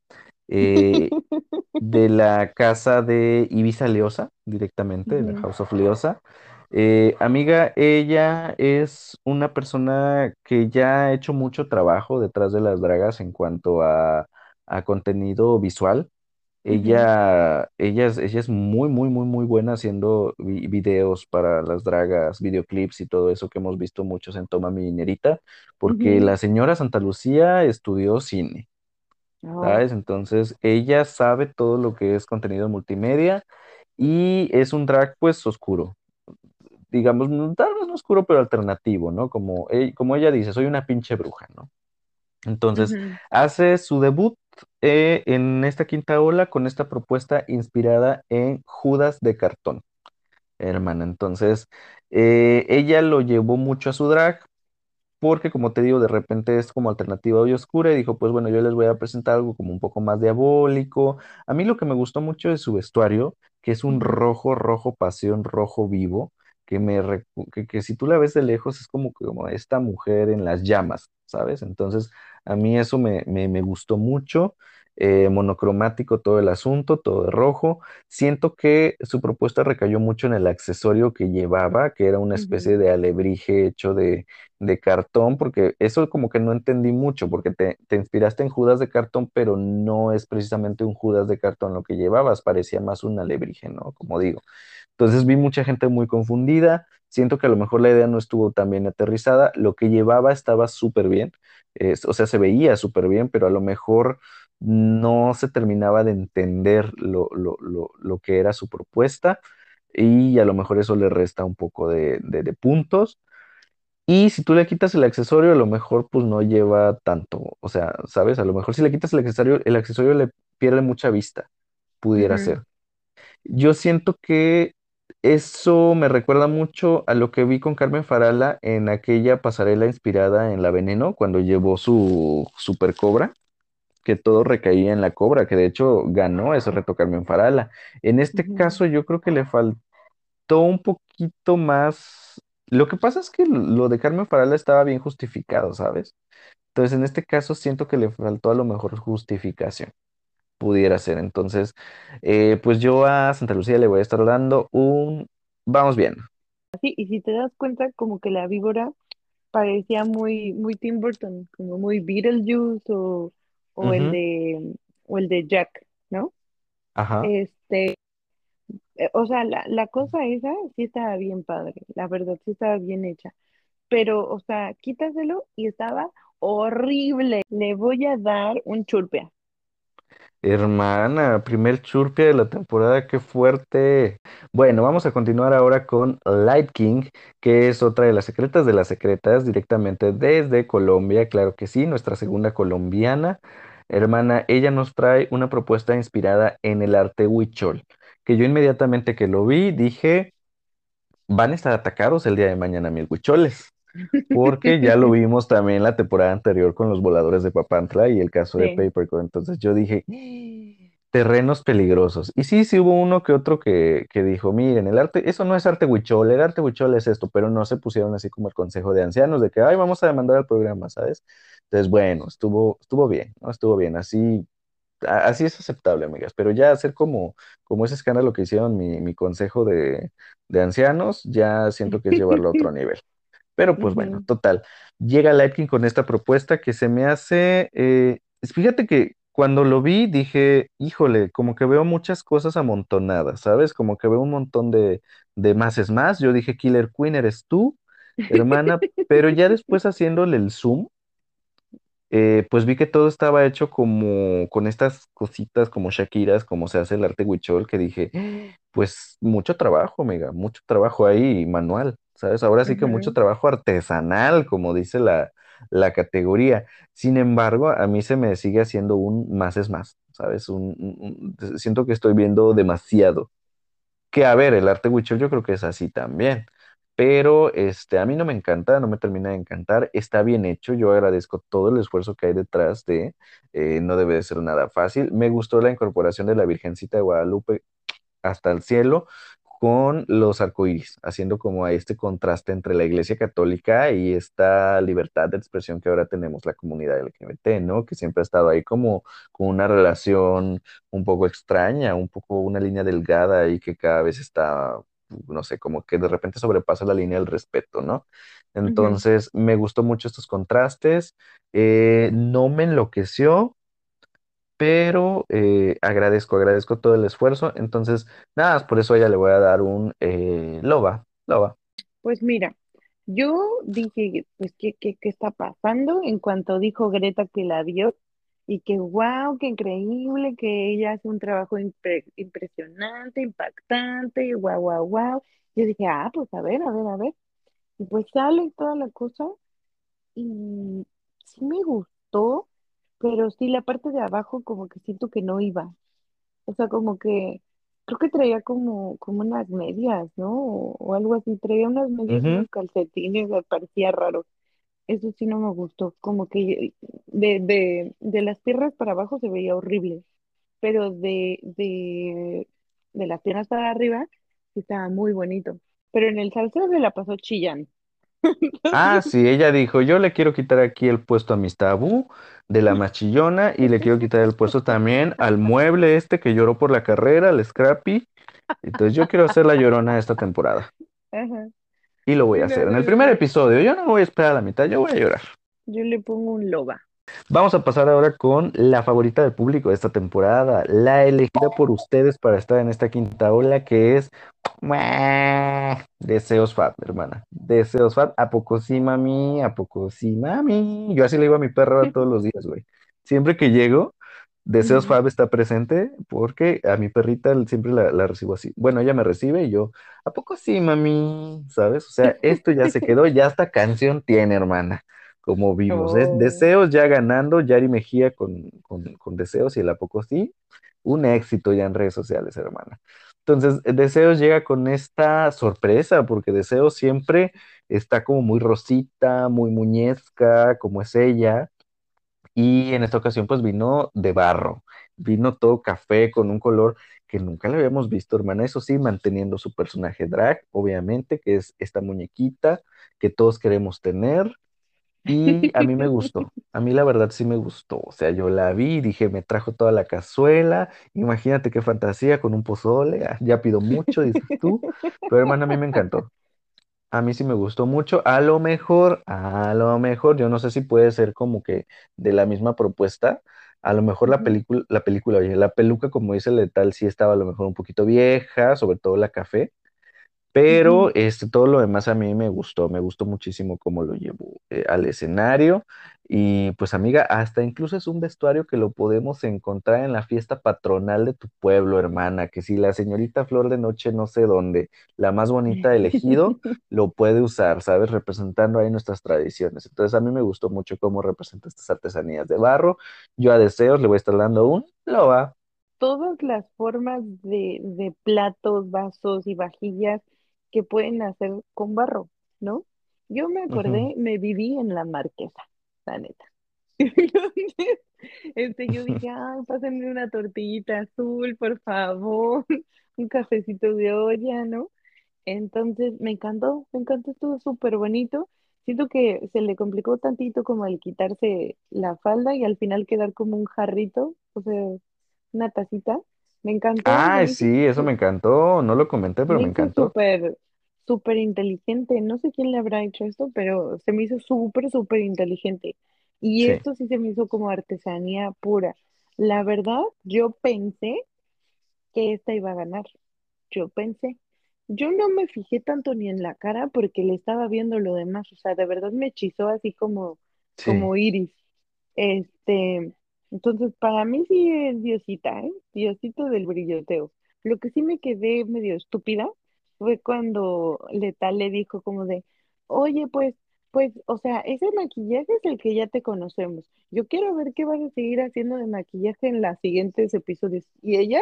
[SPEAKER 1] eh, de la casa de Ibiza Leosa, directamente, de la House of Leosa. Eh, amiga, ella es una persona que ya ha hecho mucho trabajo detrás de las dragas en cuanto a, a contenido visual. Ella, ella es, ella es muy, muy, muy, muy buena haciendo vi- videos para las dragas, videoclips y todo eso que hemos visto muchos en Toma Mi Dinerita, porque la señora Santa Lucía estudió cine.
[SPEAKER 2] Oh,
[SPEAKER 1] ¿sabes? Entonces, ella sabe todo lo que es contenido multimedia y es un drag pues oscuro, digamos, tal vez no oscuro, pero alternativo, ¿no? Como, e- como ella dice, soy una pinche bruja, ¿no? Entonces, hace su debut eh, en esta quinta ola con esta propuesta inspirada en Judas de cartón, hermana. Entonces, eh, ella lo llevó mucho a su drag porque como te digo, de repente es como alternativa hoy oscura y dijo, pues bueno, yo les voy a presentar algo como un poco más diabólico. A mí lo que me gustó mucho de su vestuario, que es un rojo, rojo pasión, rojo vivo, que me que, que si tú la ves de lejos es como, como esta mujer en las llamas, ¿sabes? Entonces, a mí eso me, me, me gustó mucho. Eh, monocromático todo el asunto, todo de rojo. Siento que su propuesta recayó mucho en el accesorio que llevaba, que era una especie de alebrije hecho de de cartón, porque eso como que no entendí mucho, porque te, te inspiraste en Judas de cartón, pero no es precisamente un Judas de cartón lo que llevabas, parecía más un alebrije, ¿no? Como digo. Entonces vi mucha gente muy confundida, siento que a lo mejor la idea no estuvo tan bien aterrizada, lo que llevaba estaba súper bien, o sea, se veía súper bien, pero a lo mejor no se terminaba de entender lo, lo, lo, lo que era su propuesta y a lo mejor eso le resta un poco de, de de puntos. Y si tú le quitas el accesorio, a lo mejor pues no lleva tanto. O sea, ¿sabes? A lo mejor si le quitas el accesorio, el accesorio le pierde mucha vista, pudiera ser. Yo siento que eso me recuerda mucho a lo que vi con Carmen Farala en aquella pasarela inspirada en La Veneno, cuando llevó su super cobra, que todo recaía en la cobra, que de hecho ganó ese reto Carmen Farala. En este caso, yo creo que le faltó un poquito más. Lo que pasa es que lo de Carmen Farala estaba bien justificado, ¿sabes? Entonces, en este caso siento que le faltó a lo mejor justificación, pudiera ser. Entonces, eh, pues yo a Santa Lucía le voy a estar dando un... Vamos bien.
[SPEAKER 2] Sí, y si te das cuenta, como que la víbora parecía muy, muy Tim Burton, como muy Beetlejuice o, o el de, o el de Jack, ¿no?
[SPEAKER 1] Ajá.
[SPEAKER 2] Este, eh, o sea, la, la cosa esa sí estaba bien padre, la verdad, sí estaba bien hecha. Pero, o sea, quítaselo y estaba horrible. Le voy a dar un churpea.
[SPEAKER 1] Hermana, primer churpia de la temporada, qué fuerte. Bueno, vamos a continuar ahora con Light King, que es otra de las secretas de las secretas, directamente desde Colombia, claro que sí, nuestra segunda colombiana. Hermana, ella nos trae una propuesta inspirada en el arte huichol, que yo inmediatamente que lo vi dije, van a estar atacados el día de mañana mis huicholes porque ya lo vimos también la temporada anterior con los voladores de Papantla y el caso de. Paperco. Entonces yo dije, terrenos peligrosos. Y sí, sí hubo uno que otro que, que dijo, miren, el arte, eso no es arte huichol, el arte huichol es esto, pero no se pusieron así como el consejo de ancianos de que, ay, vamos a demandar al programa, ¿sabes? Entonces, bueno, estuvo, estuvo bien, ¿no? Estuvo bien, así, así es aceptable, amigas, pero ya hacer como, como ese escándalo que hicieron mi, mi consejo de, de ancianos, ya siento que es llevarlo a otro nivel. Pero pues bueno, total. Llega Lightking con esta propuesta que se me hace, eh, fíjate que cuando lo vi dije, híjole, como que veo muchas cosas amontonadas, ¿sabes? Como que veo un montón de, de más es más. Yo dije, Killer Queen eres tú, hermana, pero ya después haciéndole el zoom eh, pues vi que todo estaba hecho como con estas cositas como Shakiras, como se hace el arte huichol, que dije, pues mucho trabajo, amiga, mucho trabajo ahí manual, ¿sabes? Ahora sí que mucho trabajo artesanal, como dice la, la categoría. Sin embargo, a mí se me sigue haciendo un más es más, ¿sabes? Un, un- un- siento que estoy viendo demasiado. Que a ver, el arte huichol yo creo que es así también pero este, a mí no me encanta, no me termina de encantar. Está bien hecho, yo agradezco todo el esfuerzo que hay detrás de, eh, no debe de ser nada fácil. Me gustó la incorporación de la Virgencita de Guadalupe hasta el cielo con los arcoíris, haciendo como este contraste entre la Iglesia Católica y esta libertad de expresión que ahora tenemos la comunidad LGBT, ¿no? Que siempre ha estado ahí como con una relación un poco extraña, un poco una línea delgada y que cada vez está, no sé, como que de repente sobrepasa la línea del respeto, ¿no? Entonces, me gustó mucho estos contrastes, eh, no me enloqueció pero eh, agradezco, agradezco todo el esfuerzo. Entonces, nada, más por eso a ella le voy a dar un eh, loba, loba.
[SPEAKER 2] Pues mira, yo dije, pues, ¿qué, qué, qué está pasando? En cuanto dijo Greta que la vio y que, wow, qué increíble, que ella hace un trabajo impre- impresionante, impactante, wow, wow, wow. Yo dije, ah, pues a ver, a ver, a ver. Y pues sale toda la cosa y sí me gustó, pero sí la parte de abajo como que siento que no iba. O sea, como que creo que traía como, como unas medias, ¿no? O, o algo así. Traía unas medias y unos calcetines, me parecía raro. Eso sí no me gustó. Como que de, de, de las piernas para abajo se veía horrible, pero de, de, de las piernas para arriba sí estaba muy bonito. Pero en el salseo se la pasó chillando.
[SPEAKER 1] Ah, sí, ella dijo, yo le quiero quitar aquí el puesto a mis tabú de la machillona y le quiero quitar el puesto también al mueble este que lloró por la carrera, el Scrappy. Entonces yo quiero hacer la llorona esta temporada
[SPEAKER 2] ajá.
[SPEAKER 1] Y lo voy a hacer. En el primer episodio, yo no me voy a esperar a la mitad, yo voy a llorar.
[SPEAKER 2] Yo le pongo un loba.
[SPEAKER 1] Vamos a pasar ahora con la favorita del público de esta temporada, la elegida por ustedes para estar en esta quinta ola, que es. Deseos Fat, hermana. Deseos Fat, ¿a poco sí, mami? ¿A poco sí, mami? Yo así le digo a mi perra todos los días, güey. Siempre que llego, Deseos. Fab está presente porque a mi perrita siempre la, la recibo así. Bueno, ella me recibe y yo, ¿a poco sí, mami? ¿Sabes? O sea, esto ya se quedó, ya esta canción tiene, hermana como vimos. ¿eh?
[SPEAKER 2] Oh.
[SPEAKER 1] Deseos ya ganando, Yari Mejía con, con, con Deseos y el A poco sí, un éxito ya en redes sociales, hermana. Entonces, Deseos llega con esta sorpresa, porque Deseos siempre está como muy rosita, muy muñezca, como es ella, y en esta ocasión pues vino de barro, vino todo café con un color que nunca le habíamos visto, hermana, eso sí, manteniendo su personaje drag, obviamente, que es esta muñequita que todos queremos tener, y a mí me gustó, a mí la verdad sí me gustó, o sea, yo la vi y dije, me trajo toda la cazuela, imagínate qué fantasía con un pozole, ah, ya pido mucho, dices tú, pero hermano, a mí me encantó, a mí sí me gustó mucho, a lo mejor, a lo mejor, yo no sé si puede ser como que de la misma propuesta, a lo mejor la película, la película, oye, la peluca, como dice el letal, sí estaba a lo mejor un poquito vieja, sobre todo la café, pero este, todo lo demás a mí me gustó, me gustó muchísimo cómo lo llevó eh, al escenario. Y pues amiga, hasta incluso es un vestuario que lo podemos encontrar en la fiesta patronal de tu pueblo, hermana, que si la señorita Flor de Noche no sé dónde, la más bonita de elegido, lo puede usar, ¿sabes? Representando ahí nuestras tradiciones. Entonces a mí me gustó mucho cómo representa estas artesanías de barro. Yo a deseos le voy a estar dando un loa.
[SPEAKER 2] Todas las formas de, de platos, vasos y vajillas que pueden hacer con barro, ¿no? Yo me acordé, me viví en la marquesa, la neta. Entonces, este, yo dije, ay, pásenme una tortillita azul, por favor, un cafecito de olla, ¿no? Entonces, me encantó, me encantó, estuvo súper bonito. Siento que se le complicó tantito como el quitarse la falda y al final quedar como un jarrito, o sea, una tacita. Me encantó, hizo,
[SPEAKER 1] sí, eso me encantó, no lo comenté, pero
[SPEAKER 2] me
[SPEAKER 1] encantó.
[SPEAKER 2] súper, súper inteligente. No sé quién le habrá hecho esto, pero se me hizo súper, súper inteligente. Y
[SPEAKER 1] Sí.
[SPEAKER 2] esto sí se me hizo como artesanía pura. La verdad, yo pensé que esta iba a ganar. Yo pensé, yo no me fijé tanto ni en la cara porque le estaba viendo lo demás, o sea, de verdad me hechizó así como,
[SPEAKER 1] Sí.
[SPEAKER 2] como Iris. Este, entonces para mí sí es Diosita, ¿eh? Diosito del brilloteo. Lo que sí me quedé medio estúpida fue cuando Letal le dijo como de, oye, pues, pues, o sea, ese maquillaje es el que ya te conocemos. Yo quiero ver qué vas a seguir haciendo de maquillaje en los siguientes episodios. Y ella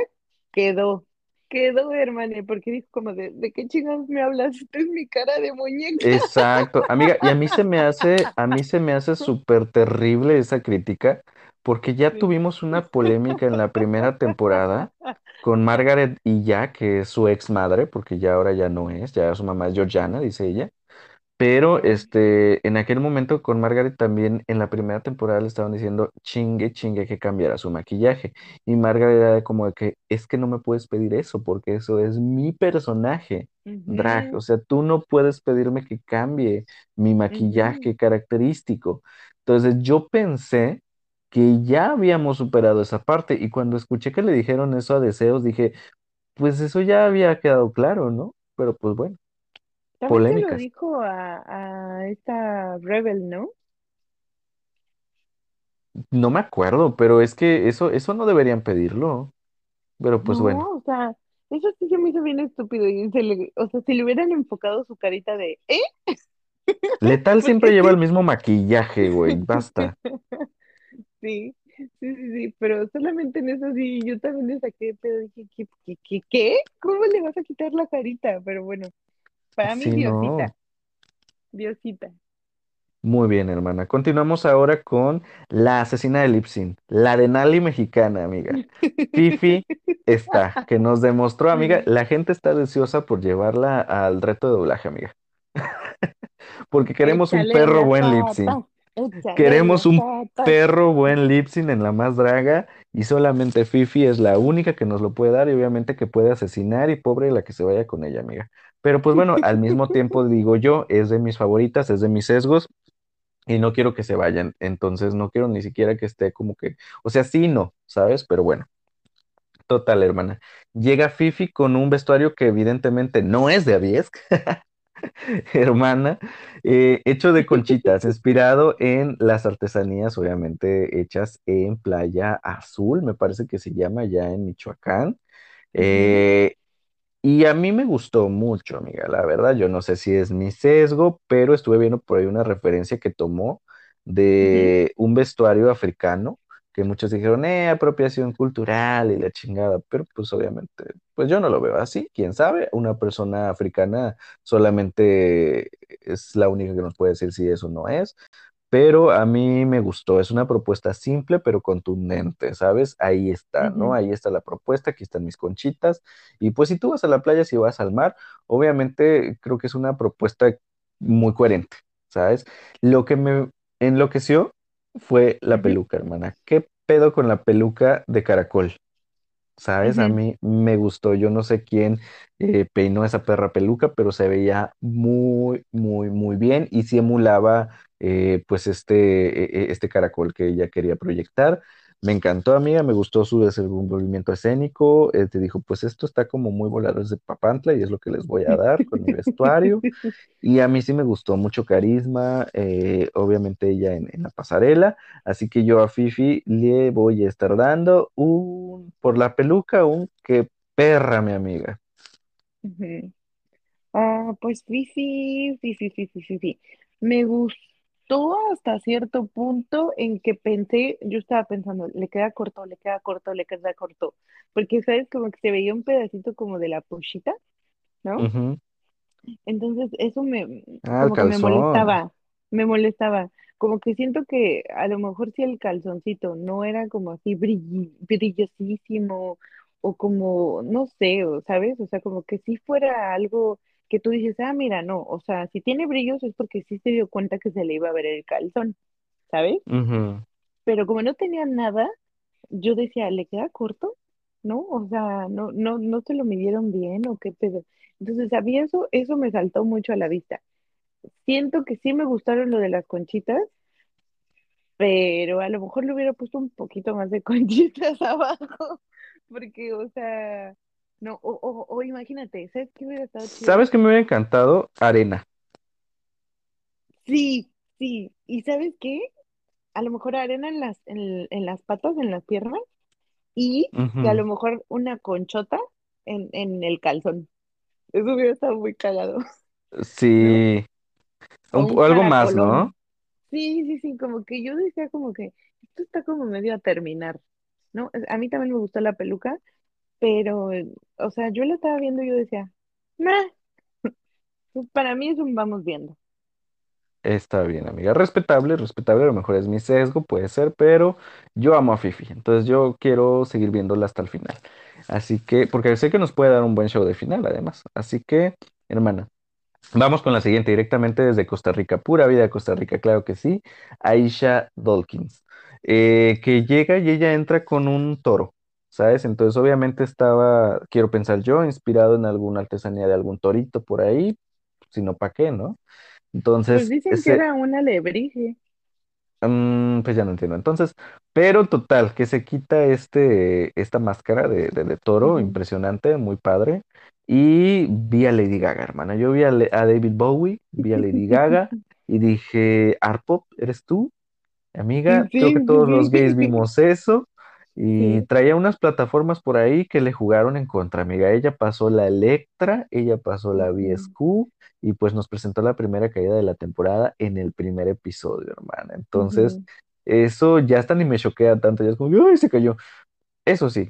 [SPEAKER 2] quedó. Quedó, hermane, porque dijo como de, ¿de qué chingados me hablas? Es mi cara de muñeca.
[SPEAKER 1] Exacto, amiga, y a mí se me hace, a mí se me hace súper terrible esa crítica, porque ya tuvimos una polémica en la primera temporada con Margaret y ya, que es su ex madre, porque ya ahora ya no es, ya su mamá es Georgiana, dice ella. Pero este, en aquel momento con Margaret también en la primera temporada le estaban diciendo chingue, chingue que cambiara su maquillaje. Y Margaret era como de que es que no me puedes pedir eso porque eso es mi personaje, drag. O sea, tú no puedes pedirme que cambie mi maquillaje característico. Entonces yo pensé que ya habíamos superado esa parte y cuando escuché que le dijeron eso a Deseos dije, pues eso ya había quedado claro, ¿no? Pero pues bueno,
[SPEAKER 2] También se lo
[SPEAKER 1] polémicas.
[SPEAKER 2] dijo a, a esta Rebel, ¿no?
[SPEAKER 1] No me acuerdo, pero es que eso, eso no deberían pedirlo. Pero pues bueno,
[SPEAKER 2] No, o sea, eso sí se me hizo bien estúpido. Y se le, o sea, si le hubieran enfocado su carita de, ¿eh?
[SPEAKER 1] Letal siempre
[SPEAKER 2] Porque
[SPEAKER 1] lleva el
[SPEAKER 2] sí.
[SPEAKER 1] mismo maquillaje, güey, basta.
[SPEAKER 2] Sí, sí, sí, sí, pero solamente en eso sí, yo también le saqué de pedo, dije, ¿qué, qué, qué, qué? ¿Cómo le vas a quitar la carita? Pero bueno, para mí
[SPEAKER 1] Sí, no.
[SPEAKER 2] Diosita, Diosita.
[SPEAKER 1] Muy bien, hermana. Continuamos ahora con la asesina de Lipsin, la de Nali mexicana, amiga. Fifi está, que nos demostró, amiga, la gente está deseosa por llevarla al reto de doblaje, amiga. Porque queremos un
[SPEAKER 2] Échale
[SPEAKER 1] perro buen lipsin.
[SPEAKER 2] échale
[SPEAKER 1] Queremos un perro buen lipsin en la más draga y solamente Fifi es la única que nos lo puede dar y obviamente que puede asesinar y pobre la que se vaya con ella, amiga. Pero pues bueno, al mismo tiempo digo yo, es de mis favoritas, es de mis sesgos y no quiero que se vayan, entonces no quiero ni siquiera que esté como que, o sea, sí, no, ¿sabes? Pero bueno, total, hermana. Llega Fifi con un vestuario que evidentemente no es de Aviesc, hermana, eh, hecho de conchitas, inspirado en las artesanías, obviamente, hechas en Playa Azul, me parece que se llama ya en Michoacán. Eh, y a mí me gustó mucho, amiga, la verdad, yo no sé si es mi sesgo, pero estuve viendo por ahí una referencia que tomó de un vestuario africano, que muchos dijeron, eh, apropiación cultural y la chingada, pero pues obviamente, pues yo no lo veo así, quién sabe, una persona africana solamente es la única que nos puede decir si eso no es, pero a mí me gustó, es una propuesta simple pero contundente, ¿sabes? Ahí está, ¿no? Ahí está la propuesta, aquí están mis conchitas. Y pues si tú vas a la playa, si vas al mar, obviamente creo que es una propuesta muy coherente, ¿sabes? Lo que me enloqueció fue la peluca, hermana. ¿Qué pedo con la peluca de caracol? ¿Sabes? A mí me gustó. Yo no sé quién eh, peinó esa perra peluca, pero se veía muy, muy, muy bien y sí emulaba eh, pues este, eh, eh, este caracol que ella quería proyectar. Me encantó, amiga, me gustó su desenvolvimiento escénico. eh, te dijo, pues esto está como muy volado desde Papantla y es lo que les voy a dar con mi vestuario. Y a mí sí me gustó mucho carisma, eh, obviamente ella en, en la pasarela, así que yo a Fifi le voy a estar dando un, por la peluca, un qué perra, mi amiga.
[SPEAKER 2] ujú. Ah, pues Fifi, Fifi, Fifi, Fifi. Me gustó hasta cierto punto en que pensé, yo estaba pensando, le queda corto, le queda corto, le queda corto, porque sabes como que se veía un pedacito como de la pushita, ¿no?
[SPEAKER 1] Ujú.
[SPEAKER 2] Entonces eso me,
[SPEAKER 1] Ah, el
[SPEAKER 2] como que me
[SPEAKER 1] calzón.
[SPEAKER 2] molestaba, me molestaba, como que siento que a lo mejor si el calzoncito no era como así brilli- brillosísimo o como, no sé, o, ¿sabes? O sea, como que si fuera algo que tú dices, ah, mira, no, o sea, si tiene brillos es porque sí se dio cuenta que se le iba a ver el calzón, ¿sabes?
[SPEAKER 1] Ujú,
[SPEAKER 2] Pero como no tenía nada, yo decía, ¿le queda corto? ¿No? O sea, no, no, no se lo midieron bien o qué pedo. Entonces, a mí eso, eso me saltó mucho a la vista. Siento que sí me gustaron lo de las conchitas, pero a lo mejor le hubiera puesto un poquito más de conchitas abajo, porque, o sea, no, o, o, o imagínate, ¿sabes qué hubiera estado chido?
[SPEAKER 1] ¿Sabes qué me hubiera encantado? Arena.
[SPEAKER 2] Sí, sí, ¿y sabes qué? A lo mejor arena en las, en, en las patas, en las piernas, y a lo mejor una conchota en, en el calzón. Eso hubiera estado muy cagado, ¿no?
[SPEAKER 1] Sí,
[SPEAKER 2] O
[SPEAKER 1] Un
[SPEAKER 2] un
[SPEAKER 1] po- algo más. ¿no?
[SPEAKER 2] Sí, sí, sí, como que yo decía como que esto está como medio a terminar, ¿no? A mí también me gustó la peluca, pero, o sea, yo la estaba viendo y yo decía, "Meh, para mí es un vamos viendo.
[SPEAKER 1] Está bien, amiga. Respetable, respetable. A lo mejor es mi sesgo, puede ser, pero yo amo a Fifi. Entonces yo quiero seguir viéndola hasta el final. Así que, porque sé que nos puede dar un buen show de final, además. Así que, hermana, vamos con la siguiente, directamente desde Costa Rica. Pura vida de Costa Rica, claro que sí. Aisha Dawkins, eh, que llega y ella entra con un toro. ¿Sabes? Entonces, obviamente estaba, quiero pensar yo, inspirado en alguna artesanía de algún torito por ahí, si no, ¿para qué, no?
[SPEAKER 2] Pues
[SPEAKER 1] Entonces,
[SPEAKER 2] dicen que era una alebrije.
[SPEAKER 1] Mm, pues ya no entiendo. Entonces, pero total, que se quita este, esta máscara de, de, de toro, impresionante, muy padre. Y vi a Lady Gaga, hermana. Yo vi a, Le- a David Bowie, vi a Lady Gaga y dije, Arpop, ¿eres tú?
[SPEAKER 2] Sí,
[SPEAKER 1] Amiga, creo que
[SPEAKER 2] sí,
[SPEAKER 1] todos los gays
[SPEAKER 2] sí.
[SPEAKER 1] vimos eso y
[SPEAKER 2] Sí.
[SPEAKER 1] traía unas plataformas por ahí que le jugaron en contra, amiga. Ella pasó la Electra, ella pasó la VSQ y pues nos presentó la primera caída de la temporada en el primer episodio, hermana. Entonces,
[SPEAKER 2] ujú.
[SPEAKER 1] eso ya hasta ni me choquea tanto, ya es como, ¡ay, se cayó! Eso sí,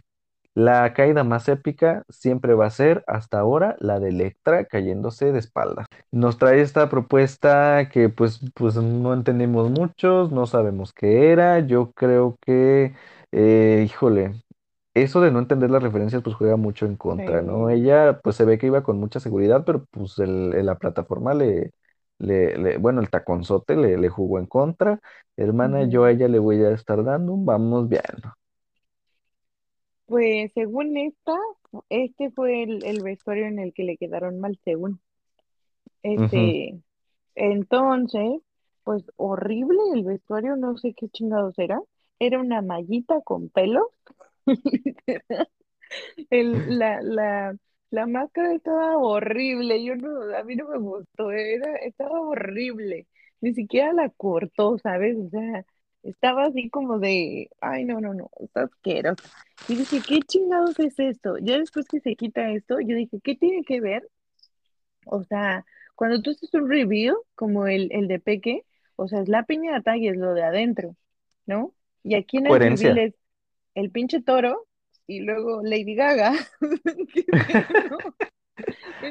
[SPEAKER 1] la caída más épica siempre va a ser hasta ahora la de Electra cayéndose de espaldas. Nos trae esta propuesta que pues, pues no entendimos muchos, no sabemos qué era. Yo creo que, eh, híjole, eso de no entender las referencias pues juega mucho en contra, ¿no?
[SPEAKER 2] Sí.
[SPEAKER 1] Ella pues se ve que iba con mucha seguridad, pero pues el, el- la plataforma le, le, le- bueno, el taconzote le, le jugó en contra. Hermana, yo a ella le voy a estar dando un vamos bien.
[SPEAKER 2] Pues según esta, este fue el, el vestuario en el que le quedaron mal, según.
[SPEAKER 1] Ujú.
[SPEAKER 2] Este, entonces, pues horrible el vestuario, no sé qué chingados era. Era una mallita con pelo. El, la, la, la máscara estaba horrible, yo no, a mí no me gustó, era, estaba horrible, ni siquiera la cortó, ¿sabes? O sea, estaba así como de, ay, no, no, no, está asquerosa. Y dije, ¿qué chingados es esto? Ya después que se quita esto, yo dije, ¿qué tiene que ver? O sea, cuando tú haces un review, como el, el de Peque, o sea, es la piñata y es lo de adentro, ¿no? Y aquí en el
[SPEAKER 1] Coherencia.
[SPEAKER 2] es el pinche toro y luego Lady Gaga.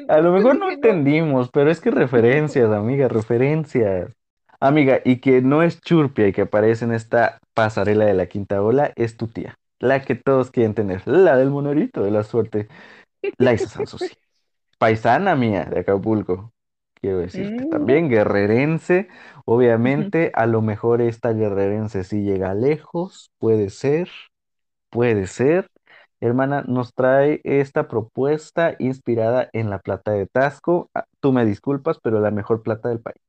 [SPEAKER 1] A lo mejor no. entendimos, pero es que referencias, amiga, referencias. Amiga, y que no es Churpia y que aparece en esta pasarela de la quinta ola, es tu tía, la que todos quieren tener, la del monorito de la suerte, Laisa Sansusi, paisana mía de Acapulco, quiero decirte.
[SPEAKER 2] Mm,
[SPEAKER 1] También guerrerense, obviamente, a lo mejor esta guerrerense sí llega lejos, puede ser. Puede ser. Hermana, nos trae esta propuesta inspirada en la plata de Tasco. Ah, Tú me disculpas, pero la mejor plata del país.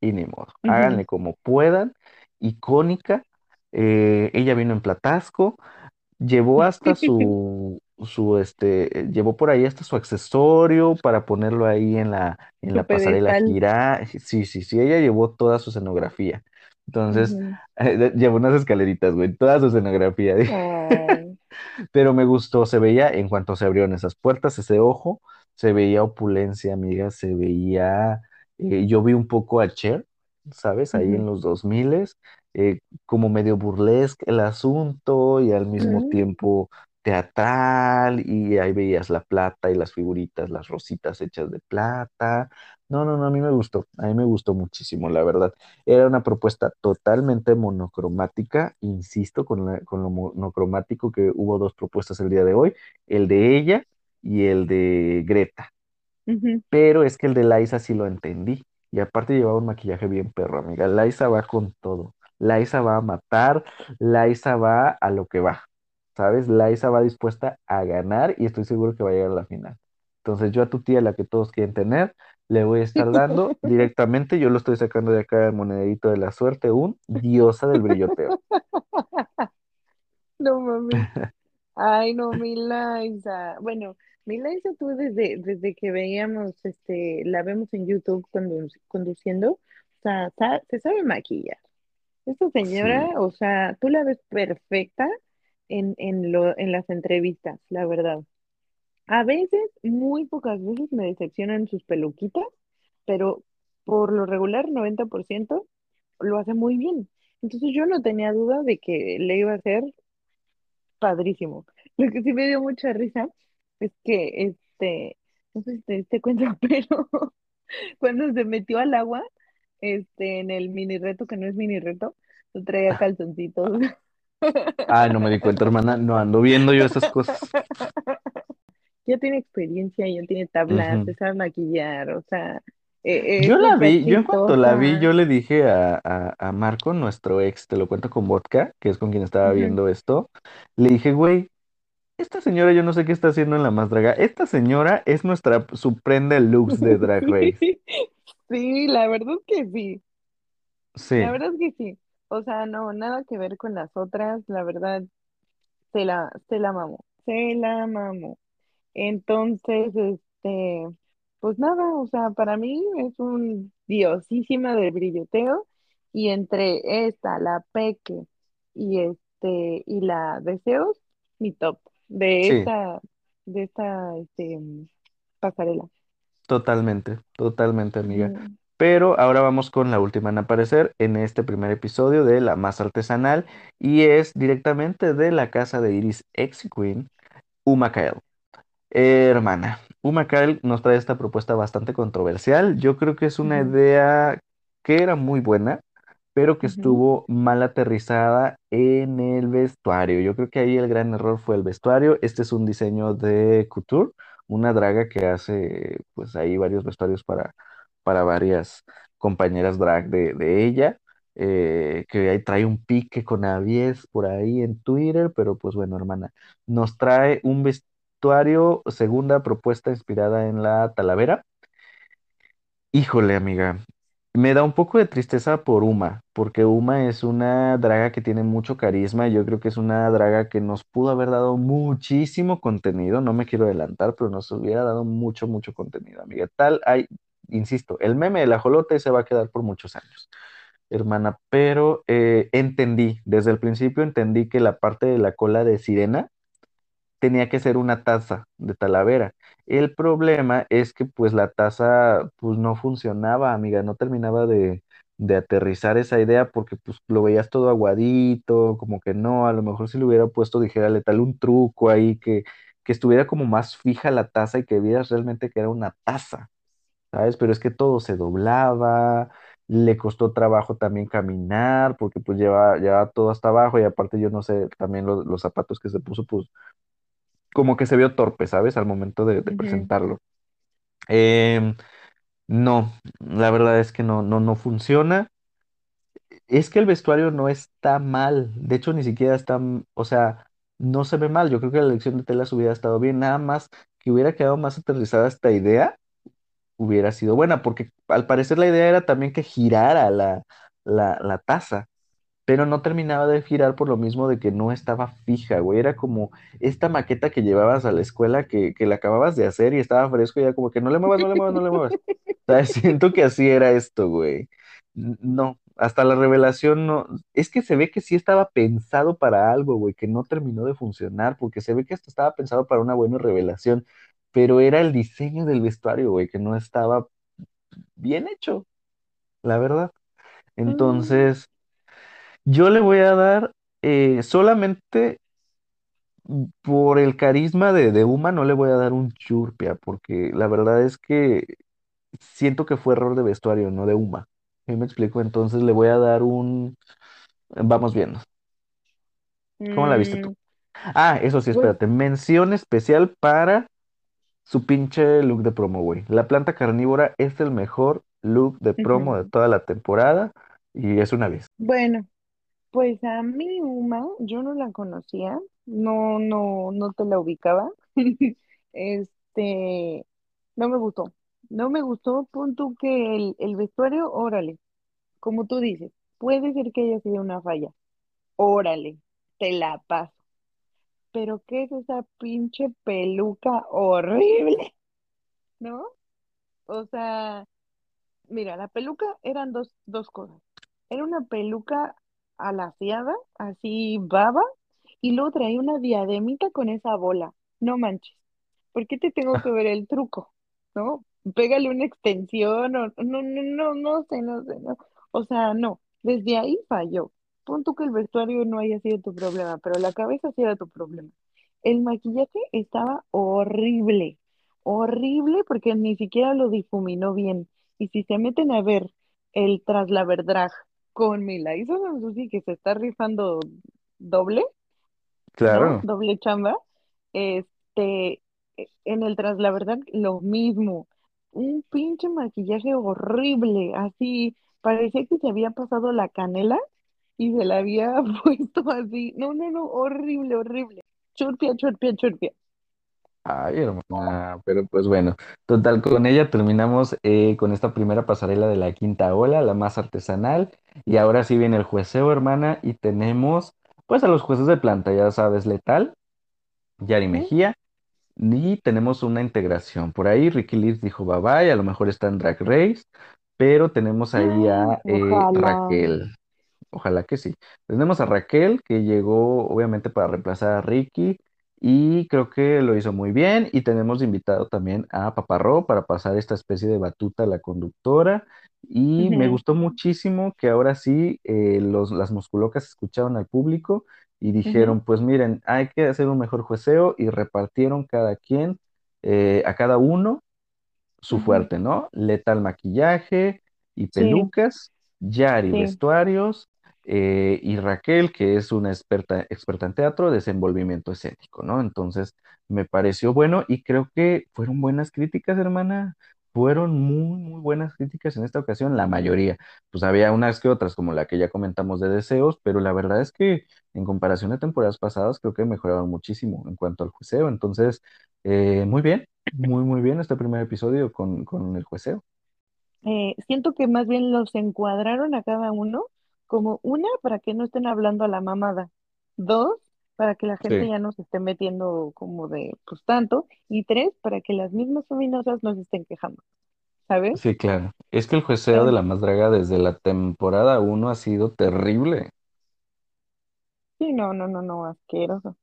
[SPEAKER 1] Y ni modo. Háganle como puedan. Icónica. Eh, ella vino en Platasco. Llevó hasta su, su, este, eh, llevó por ahí hasta su accesorio para ponerlo ahí en la, en la pasarela gira. Sí, sí, sí, ella llevó toda su escenografía. Entonces,
[SPEAKER 2] Ujú.
[SPEAKER 1] llevó unas escaleritas, güey, toda su escenografía.
[SPEAKER 2] Ay,
[SPEAKER 1] Pero me gustó, se veía, en cuanto se abrieron esas puertas, ese ojo, se veía opulencia, amiga, se veía, eh, yo vi un poco a Cher, ¿sabes? Ahí en los 2000 eh, como medio burlesque el asunto y al mismo
[SPEAKER 2] Mm.
[SPEAKER 1] tiempo teatral y ahí veías la plata y las figuritas, las rositas hechas de plata. No, no, no, a mí me gustó, a mí me gustó muchísimo, la verdad. Era una propuesta totalmente monocromática, insisto, con, la- con lo monocromático que hubo dos propuestas el día de hoy, el de ella y el de Greta, pero es que el de Liza sí lo entendí, y aparte llevaba un maquillaje bien perro, amiga. Liza va con todo, Liza va a matar, Liza va a lo que va, ¿sabes? Liza va dispuesta a ganar y estoy seguro que va a llegar a la final. Entonces yo a tu tía, la que todos quieren tener, le voy a estar dando directamente, yo lo estoy sacando de acá del monedito de la suerte, un diosa del brilloteo.
[SPEAKER 2] No mames. Ay, no, mi Liza. Bueno, mi Liza, tú desde, desde que veíamos, este, la vemos en YouTube condu- conduciendo, o sea, se sabe maquillar. Esta señora,
[SPEAKER 1] Sí,
[SPEAKER 2] o sea, tú la ves perfecta en, en, lo, en las entrevistas, la verdad. A veces, muy pocas veces me decepcionan sus peluquitas, pero por lo regular, 90% lo hace muy bien. Entonces yo no tenía duda de que le iba a hacer padrísimo. Lo que sí me dio mucha risa es que, este, no sé si te diste cuenta, pero cuando se metió al agua, este, en el mini reto, que no es mini reto, no traía calzoncitos.
[SPEAKER 1] Ay, no me di cuenta, hermana, no ando viendo yo esas cosas.
[SPEAKER 2] Ya tiene experiencia, ya tiene tablas,
[SPEAKER 1] Ujú.
[SPEAKER 2] se sabe maquillar, o sea, e-
[SPEAKER 1] Yo
[SPEAKER 2] es
[SPEAKER 1] la vi, yo en cuanto la vi, yo le dije a, a, a Marco, nuestro ex, te lo cuento con vodka, que es con quien estaba viendo esto, le dije, güey, esta señora yo no sé qué está haciendo en La Más Draga, esta señora es nuestra Supreme Deluxe de Drag Race.
[SPEAKER 2] Sí, la verdad es que sí, la
[SPEAKER 1] Sí,
[SPEAKER 2] verdad es que sí. O sea, no, nada que ver con las otras, la verdad, se la, se la mamo, se la mamo. Entonces, este, pues nada, o sea, para mí es un diosísima del brilloteo y entre esta, la Peque y este, y la Deseos, mi top de
[SPEAKER 1] sí,
[SPEAKER 2] esta, de esta, este, pasarela.
[SPEAKER 1] totalmente, totalmente, amiga. Pero ahora vamos con la última en aparecer en este primer episodio de La Más Artesanal y es directamente de la casa de Iris X Queen, Uma Eh, hermana, Uma Kyle nos trae esta propuesta bastante controversial. Yo creo que es una idea que era muy buena, pero que estuvo mal aterrizada en el vestuario. Yo creo que ahí el gran error fue el vestuario. Este es un diseño de Couture, una draga que hace pues ahí varios vestuarios para, para varias compañeras drag de, ella. eh, que ahí trae un pique con Avies por ahí en Twitter, pero pues bueno, hermana, nos trae un vestuario, segunda propuesta inspirada en la Talavera. Híjole, amiga, me da un poco de tristeza por Uma, porque Uma es una draga que tiene mucho carisma yo creo que es una draga que nos pudo haber dado muchísimo contenido, no me quiero adelantar, pero nos hubiera dado mucho, mucho contenido, amiga. Tal, hay, insisto, el meme del ajolote se va a quedar por muchos años, hermana, pero eh, entendí, desde el principio entendí que la parte de la cola de sirena tenía que ser una taza de Talavera. El problema es que pues la taza pues no funcionaba, amiga, no terminaba de, de aterrizar esa idea porque pues lo veías todo aguadito, como que no, a lo mejor si le hubiera puesto, dijérale tal un truco ahí que, que estuviera como más fija la taza y que vieras realmente que era una taza, ¿sabes? Pero es que todo se doblaba. Le costó trabajo también caminar porque pues lleva, lleva todo hasta abajo y aparte yo no sé, también los, los zapatos que se puso pues como que se vio torpe, ¿sabes? Al momento de, de presentarlo. Em, no, la verdad es que no, no, no funciona. Es que el vestuario no está mal. De hecho, ni siquiera está, m- o sea, no se ve mal. Yo creo que la elección de telas hubiera estado bien. Nada más que hubiera quedado más aterrizada esta idea, hubiera sido buena, porque al parecer la idea era también que girara la, la, la taza. pero no terminaba de girar por lo mismo de que no estaba fija, güey. Era como esta maqueta que llevabas a la escuela que, que la acababas de hacer y estaba fresco y era como que no le muevas, no le muevas, no le muevas. Siento que así era esto, güey. No, hasta la revelación no. Es que se ve que sí estaba pensado para algo, güey, que no terminó de funcionar, porque se ve que hasta estaba pensado para una buena revelación, pero era el diseño del vestuario, güey, que no estaba bien hecho, la verdad.
[SPEAKER 2] Mm,
[SPEAKER 1] Entonces, yo le voy a dar eh, solamente por el carisma de, de Uma, no le voy a dar un churpia, porque la verdad es que siento que fue error de vestuario, no de Uma. ¿Sí me explico? Entonces le voy a dar un... Vamos viendo. ¿Cómo la viste tú?
[SPEAKER 2] mm,
[SPEAKER 1] Ah, eso sí,
[SPEAKER 2] pues,
[SPEAKER 1] espérate. Mención especial para su pinche look de promo, güey. La planta carnívora es el mejor look de promo de toda la temporada y es una vez.
[SPEAKER 2] Bueno. Pues a mí Uma, yo no la conocía, no, no, no te la ubicaba. Este, no me gustó, no me gustó, pon tú que el, el vestuario, órale, como tú dices, puede ser que haya sido una falla, órale, te la paso, pero ¿qué es esa pinche peluca horrible, ¿no? O sea, Mira, la peluca eran dos, dos cosas. Era una peluca alaciada, así baba, y luego traía una diademita con esa bola. No manches. ¿Por qué te tengo que ver el truco? ¿No? Pégale una extensión o no, no, no, no sé, no sé, no. O sea, no. Desde ahí falló. Que el vestuario no haya sido tu problema, pero la cabeza sí era tu problema. el maquillaje estaba horrible, horrible porque ni siquiera lo difuminó bien. Y si se meten a ver el Tras la con Milaiza Sansusi que se está rifando doble, ¿no?
[SPEAKER 1] Claro.
[SPEAKER 2] Doble chamba. Este, en el Tras la Verdad, lo mismo. Un pinche maquillaje horrible, así, parecía que se había pasado la canela y se la había puesto así. No, no, no, horrible, horrible. Churpia, churpia, churpia.
[SPEAKER 1] Ay, hermana, pero pues bueno, total, con ella terminamos eh, con esta primera pasarela de la quinta ola, la más artesanal, y ahora sí viene el jueceo, hermana, y tenemos pues a los jueces de planta, ya sabes, Letal, Yari. Mejía, y tenemos una integración. Por ahí Ricky Leeds dijo bye bye, a lo mejor está en Drag Race, pero tenemos ahí a eh. Raquel. Ojalá que sí. Tenemos a Raquel, que llegó obviamente para reemplazar a Ricky y creo que lo hizo muy bien. Y tenemos invitado también a Paparro para pasar esta especie de batuta a la conductora. Y me gustó muchísimo que ahora sí eh, los, las musculocas escucharon al público y dijeron, pues miren, hay que hacer un mejor jueceo y repartieron cada quien, eh, a cada uno su fuerte, ¿no? Letal maquillaje y
[SPEAKER 2] Sí,
[SPEAKER 1] pelucas, Yari
[SPEAKER 2] sí.
[SPEAKER 1] vestuarios eh, y Raquel, que es una experta, experta en teatro, desenvolvimiento escénico, ¿no? Entonces, me pareció bueno y creo que fueron buenas críticas, hermana. Fueron muy, muy buenas críticas en esta ocasión, la mayoría. Pues había unas que otras, como la que ya comentamos de deseos, pero la verdad es que en comparación a temporadas pasadas, creo que mejoraron muchísimo en cuanto al juiceo. Entonces, eh, muy bien. Muy, muy bien este primer episodio con, con el jueceo.
[SPEAKER 2] Eh, siento que más bien los encuadraron a cada uno como una, para que no estén hablando a la mamada. Dos, para que la gente
[SPEAKER 1] Sí,
[SPEAKER 2] ya no se esté metiendo como de pues tanto. Y tres, para que las mismas feminosas no se estén quejando, ¿sabes?
[SPEAKER 1] sí, claro. Es que el jueceo de la más draga desde la temporada uno ha sido terrible.
[SPEAKER 2] sí, no, no, no, no, asqueroso.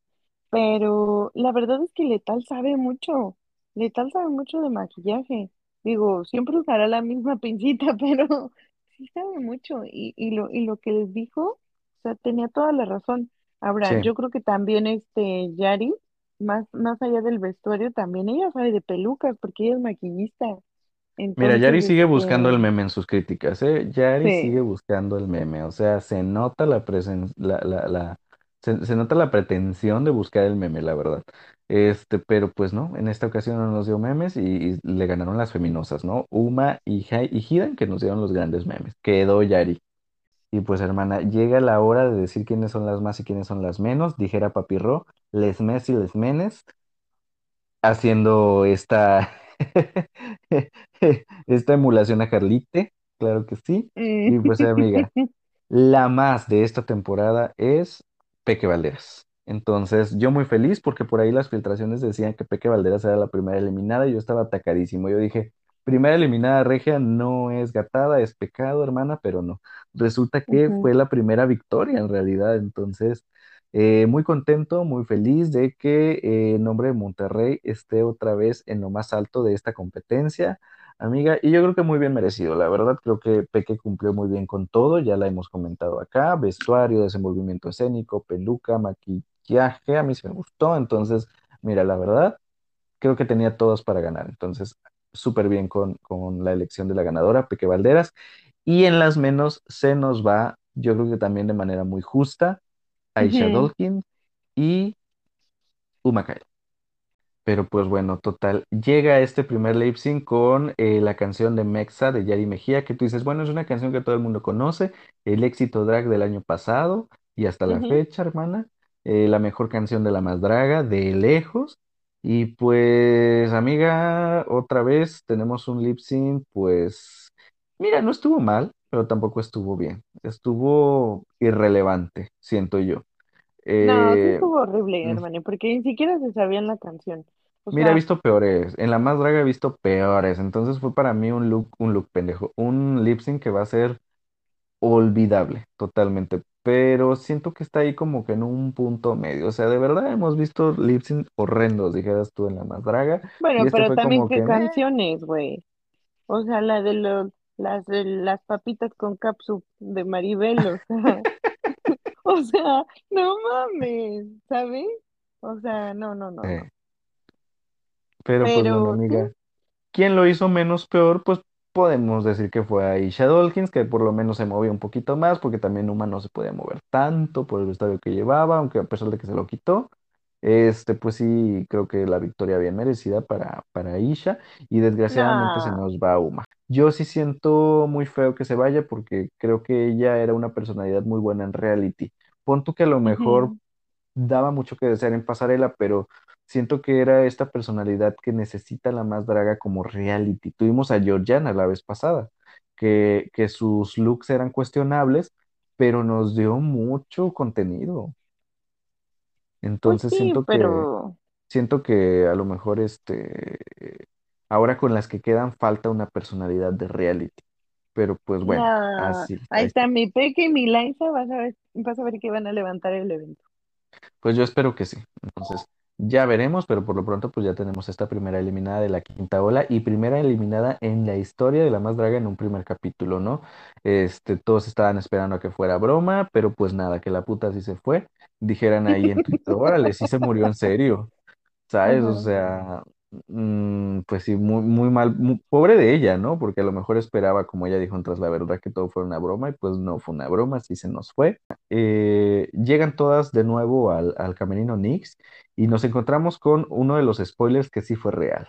[SPEAKER 2] Pero la verdad es que Letal sabe mucho. Letal sabe mucho de maquillaje. Digo, siempre usará la misma pincita, pero sí sabe mucho. Y, y lo, y lo que les dijo, o sea, tenía toda la razón. Ahora,
[SPEAKER 1] Sí.
[SPEAKER 2] yo creo que también este Yari, más, más allá del vestuario, también ella sabe de pelucas, porque ella es maquillista.
[SPEAKER 1] Mira, Yari sigue
[SPEAKER 2] este,
[SPEAKER 1] buscando el meme en sus críticas, ¿eh? Yari sigue buscando el meme. O sea, se nota la presen- la, la, la- se, se nota la pretensión de buscar el meme, la verdad. Este, pero pues no, en esta ocasión no nos dio memes y, y le ganaron las feminosas, ¿no? Uma y, y Hidan, que nos dieron los grandes memes. Quedó Yari. Y pues hermana, llega la hora de decir quiénes son las más y quiénes son las menos, dijera Papirro, les mes y les menes, haciendo esta, esta emulación a Carlite, claro que sí. Y pues amiga, la más de esta temporada es Peque Valderas. Entonces, yo muy feliz porque por ahí las filtraciones decían que Peque Valderas era la primera eliminada y yo estaba atacadísimo. Yo dije, primera eliminada regia no es gatada, es pecado, hermana, pero no. Resulta que fue la primera victoria en realidad. Entonces, eh, muy contento, muy feliz de que eh, el nombre de Monterrey esté otra vez en lo más alto de esta competencia. Amiga, y yo creo que muy bien merecido, la verdad, creo que Peque cumplió muy bien con todo, ya la hemos comentado acá, vestuario, desenvolvimiento escénico, peluca, maquillaje, a mí sí me gustó, entonces, mira, la verdad, creo que tenía todos para ganar, entonces, súper bien con, con la elección de la ganadora, Peque Valderas, y en las menos se nos va, yo creo que también de manera muy justa, Aisha. Dolkin y Uma pero pues bueno, total, llega este primer lip sync con eh, la canción de Mexa de Yari Mejía, que tú dices, bueno, es una canción que todo el mundo conoce, el éxito drag del año pasado y hasta la fecha, hermana, eh, la mejor canción de la más draga, de lejos. Y pues, amiga, otra vez tenemos un lip sync, pues, mira, no estuvo mal, pero tampoco estuvo bien, estuvo irrelevante, siento yo.
[SPEAKER 2] No, sí
[SPEAKER 1] Eh,
[SPEAKER 2] estuvo horrible, hermano, porque ni siquiera se sabían la canción. O
[SPEAKER 1] Mira, he visto peores. En la más draga he visto peores. Entonces fue para mí un look, un look pendejo. Un lip sync que va a ser olvidable totalmente. Pero siento que está ahí como que en un punto medio. O sea, de verdad hemos visto lip sync horrendos, dijeras tú en la más draga. Y
[SPEAKER 2] bueno,
[SPEAKER 1] este
[SPEAKER 2] pero
[SPEAKER 1] fue
[SPEAKER 2] también
[SPEAKER 1] como
[SPEAKER 2] qué
[SPEAKER 1] que,
[SPEAKER 2] canciones, güey. O sea, la de los, las de las papitas con capsu de Maribel, o sea, o sea, no mames, ¿sabes? O sea, no, no, no, no.
[SPEAKER 1] Eh, pero pues bueno,
[SPEAKER 2] Pero
[SPEAKER 1] amiga. ¿Quién lo hizo menos peor? Pues podemos decir que fue Aisha Dawkins, que por lo menos se movía un poquito más, porque también Uma no se podía mover tanto por el vestuario que llevaba, aunque a pesar de que se lo quitó. Este, pues sí, creo que la victoria bien merecida para, para Aisha, y desgraciadamente se
[SPEAKER 2] no.
[SPEAKER 1] nos va Uma. Yo sí siento muy feo que se vaya porque creo que ella era una personalidad muy buena en reality. Pon tú que a lo mejor
[SPEAKER 2] Ujú.
[SPEAKER 1] daba mucho que desear en pasarela, pero siento que era esta personalidad que necesita la más draga como reality. Tuvimos a Georgiana la vez pasada, que, que sus looks eran cuestionables, pero nos dio mucho contenido.
[SPEAKER 2] Pues
[SPEAKER 1] Entonces
[SPEAKER 2] sí,
[SPEAKER 1] siento que, siento que a lo mejor este, ahora con las que quedan falta una personalidad de reality. Pero pues bueno,
[SPEAKER 2] no.
[SPEAKER 1] así,
[SPEAKER 2] Ahí
[SPEAKER 1] ahí está.
[SPEAKER 2] está mi Peque y mi Liza, vas a ver, vas a ver que van a levantar el evento.
[SPEAKER 1] Pues yo espero que sí. Entonces, ya veremos, pero por lo pronto pues ya tenemos esta primera eliminada de la quinta ola y primera eliminada en la historia de la Más Draga en un primer capítulo, ¿no? Este, todos estaban esperando a que fuera broma, pero pues nada, que la puta sí se fue. Dijeran ahí en Twitter, órale, sí se murió en serio. ¿sabes? O sea, mm, pues sí, muy, muy mal, mu- pobre de ella, ¿no? Porque a lo mejor esperaba, como ella dijo en Tras la Verdad, que todo fuera una broma y pues no fue una broma, así se nos fue. Eh, llegan todas de nuevo al, al camerino Nix y nos encontramos con uno de los spoilers que sí fue real,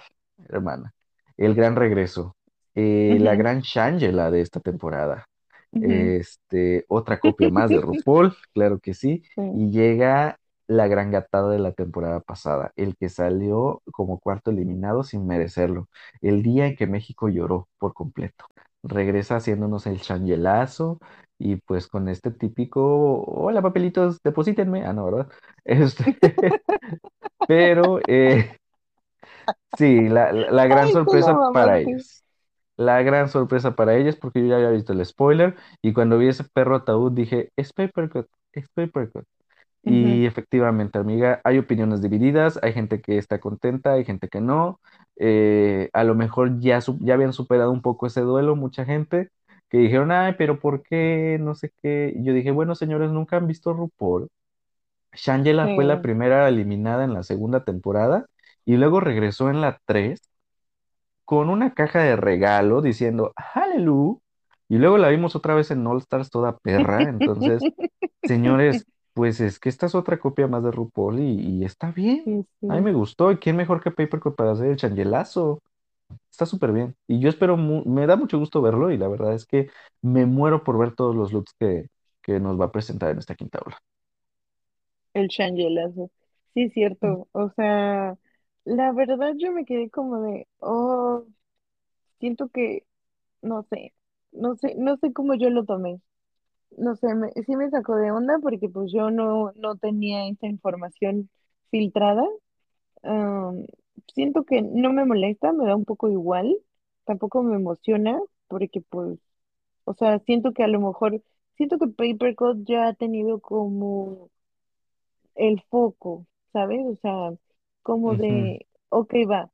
[SPEAKER 1] hermana. El gran regreso, eh, la gran Shangela de esta temporada. Este, otra copia más de RuPaul, claro que sí.
[SPEAKER 2] sí.
[SPEAKER 1] Y llega la gran gatada de la temporada pasada, el que salió como cuarto eliminado sin merecerlo, el día en que México lloró por completo. Regresa haciéndonos el changelazo y pues con este típico, hola papelitos, deposítenme. Ah, no, ¿verdad? Este, pero eh, sí, la, la la gran
[SPEAKER 2] Ay,
[SPEAKER 1] sorpresa para ellos. La gran sorpresa para ellas, porque yo ya había visto el spoiler, y cuando vi ese perro ataúd dije, es Papercut, es Papercut.
[SPEAKER 2] Ujú,
[SPEAKER 1] Y efectivamente, amiga, hay opiniones divididas, hay gente que está contenta, hay gente que no. Eh, a lo mejor ya, ya habían superado un poco ese duelo, mucha gente, que dijeron, ay, pero ¿por qué? No sé qué. Y yo dije, bueno, señores, nunca han visto RuPaul. Shangela fue la primera eliminada en la segunda temporada y luego regresó en la 3 con una caja de regalo diciendo Hallelujah. Y luego la vimos otra vez en All Stars toda perra. Entonces, señores, pues es que esta es otra copia más de RuPaul y, y está bien.
[SPEAKER 2] Sí,
[SPEAKER 1] A mí me gustó. ¿Y quién mejor que Papercut para hacer el changelazo? Está súper bien. Y yo espero, me da mucho gusto verlo y la verdad es que me muero por ver todos los looks que, que nos va a presentar en esta quinta ola.
[SPEAKER 2] El shangelazo. Sí, es cierto. O sea, la verdad yo me quedé como de, oh, siento que, no sé, no sé, no sé cómo yo lo tomé. No sé, me, sí me sacó de onda porque pues yo no, no tenía esa información filtrada. Am, siento que no me molesta, me da un poco igual, tampoco me emociona porque pues, o sea, siento que a lo mejor, siento que Papercut ya ha tenido como el foco, ¿sabes? O sea, como
[SPEAKER 1] Ujú.
[SPEAKER 2] de, ok, va,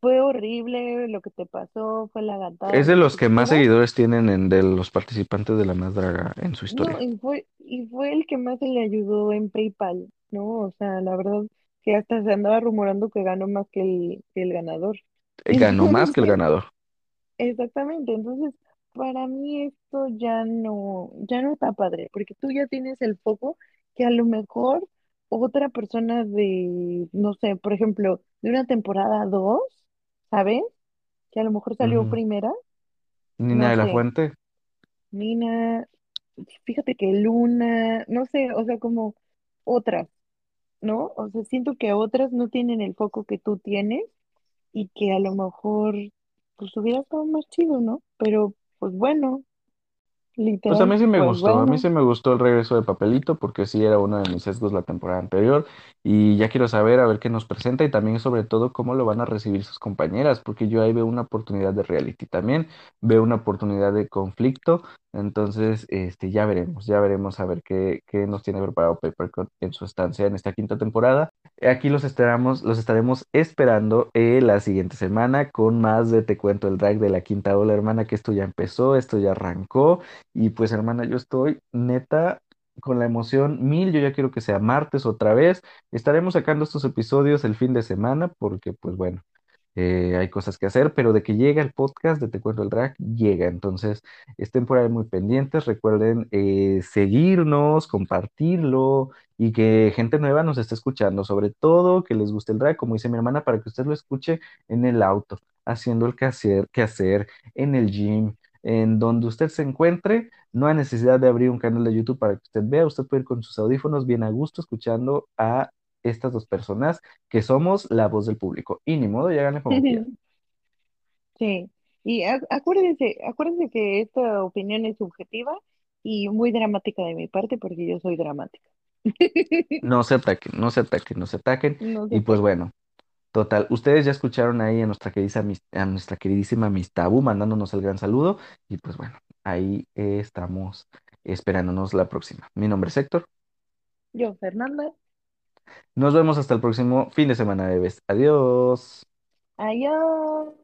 [SPEAKER 2] fue horrible lo que te pasó, fue la gatada,
[SPEAKER 1] Es de
[SPEAKER 2] lo que
[SPEAKER 1] los
[SPEAKER 2] tú
[SPEAKER 1] que más
[SPEAKER 2] quieras.
[SPEAKER 1] seguidores tienen en, de los participantes de La Más Draga en su
[SPEAKER 2] No,
[SPEAKER 1] historia.
[SPEAKER 2] y fue, y fue el que más se le ayudó en PayPal, ¿no? O sea, la verdad que hasta se andaba rumorando que ganó más que el, que el ganador.
[SPEAKER 1] Ganó más que el ganador.
[SPEAKER 2] exactamente, entonces, para mí esto ya no, ya no está padre, porque tú ya tienes el foco que a lo mejor otra persona de, no sé, por ejemplo, de una temporada 2, ¿sabes? Que a lo mejor salió primera,
[SPEAKER 1] Nina
[SPEAKER 2] no
[SPEAKER 1] de la
[SPEAKER 2] sé,
[SPEAKER 1] Fuente.
[SPEAKER 2] Nina, fíjate que Luna, no sé, o sea, como otras, ¿no? O sea, siento que otras no tienen el foco que tú tienes y que a lo mejor, pues hubiera estado más chido, ¿no? Pero, pues bueno,
[SPEAKER 1] Pues a mí sí me
[SPEAKER 2] pues
[SPEAKER 1] gustó, a mí sí me gustó el regreso de Papelito porque sí era uno de mis sesgos la temporada anterior y ya quiero saber a ver qué nos presenta y también sobre todo cómo lo van a recibir sus compañeras porque yo ahí veo una oportunidad de reality también, veo una oportunidad de conflicto, entonces este ya veremos, ya veremos a ver qué, qué nos tiene preparado Papercut en su estancia en esta quinta temporada. Aquí los esperamos, los estaremos esperando eh, la siguiente semana con más de Te Cuento el Drag de la quinta ola, hermana, que esto ya empezó, esto ya arrancó. Y pues, hermana, yo estoy neta. con la emoción mil. Yo ya quiero que sea martes otra vez. Estaremos sacando estos episodios el fin de semana porque, pues bueno eh, hay cosas que hacer, pero de que llega el podcast de Te Cuento el Drag, llega. Entonces, estén por ahí muy pendientes. Recuerden eh, seguirnos, compartirlo y que gente nueva nos esté escuchando. Sobre todo que les guste el drag, como dice mi hermana, para que usted lo escuche en el auto, haciendo el quehacer, quehacer en el gym. En donde usted se encuentre, no hay necesidad de abrir un canal de YouTube para que usted vea. Usted puede ir con sus audífonos bien a gusto escuchando a estas dos personas que somos la voz del público. Y ni modo, ya háganle como quieran.
[SPEAKER 2] Sí, y acuérdense, acuérdense que esta opinión es subjetiva y muy dramática de mi parte porque yo soy dramática.
[SPEAKER 1] No se ataquen, no se ataquen, no se ataquen.
[SPEAKER 2] No
[SPEAKER 1] Y pues bueno, total, ustedes ya escucharon ahí a nuestra querida, Mis- a nuestra queridísima Miss Tabú mandándonos el gran saludo. Y pues bueno, ahí estamos esperándonos la próxima. Mi nombre es Héctor.
[SPEAKER 2] Yo, Fernanda,
[SPEAKER 1] Nos vemos hasta el próximo fin de semana, bebés. Adiós.
[SPEAKER 2] adiós.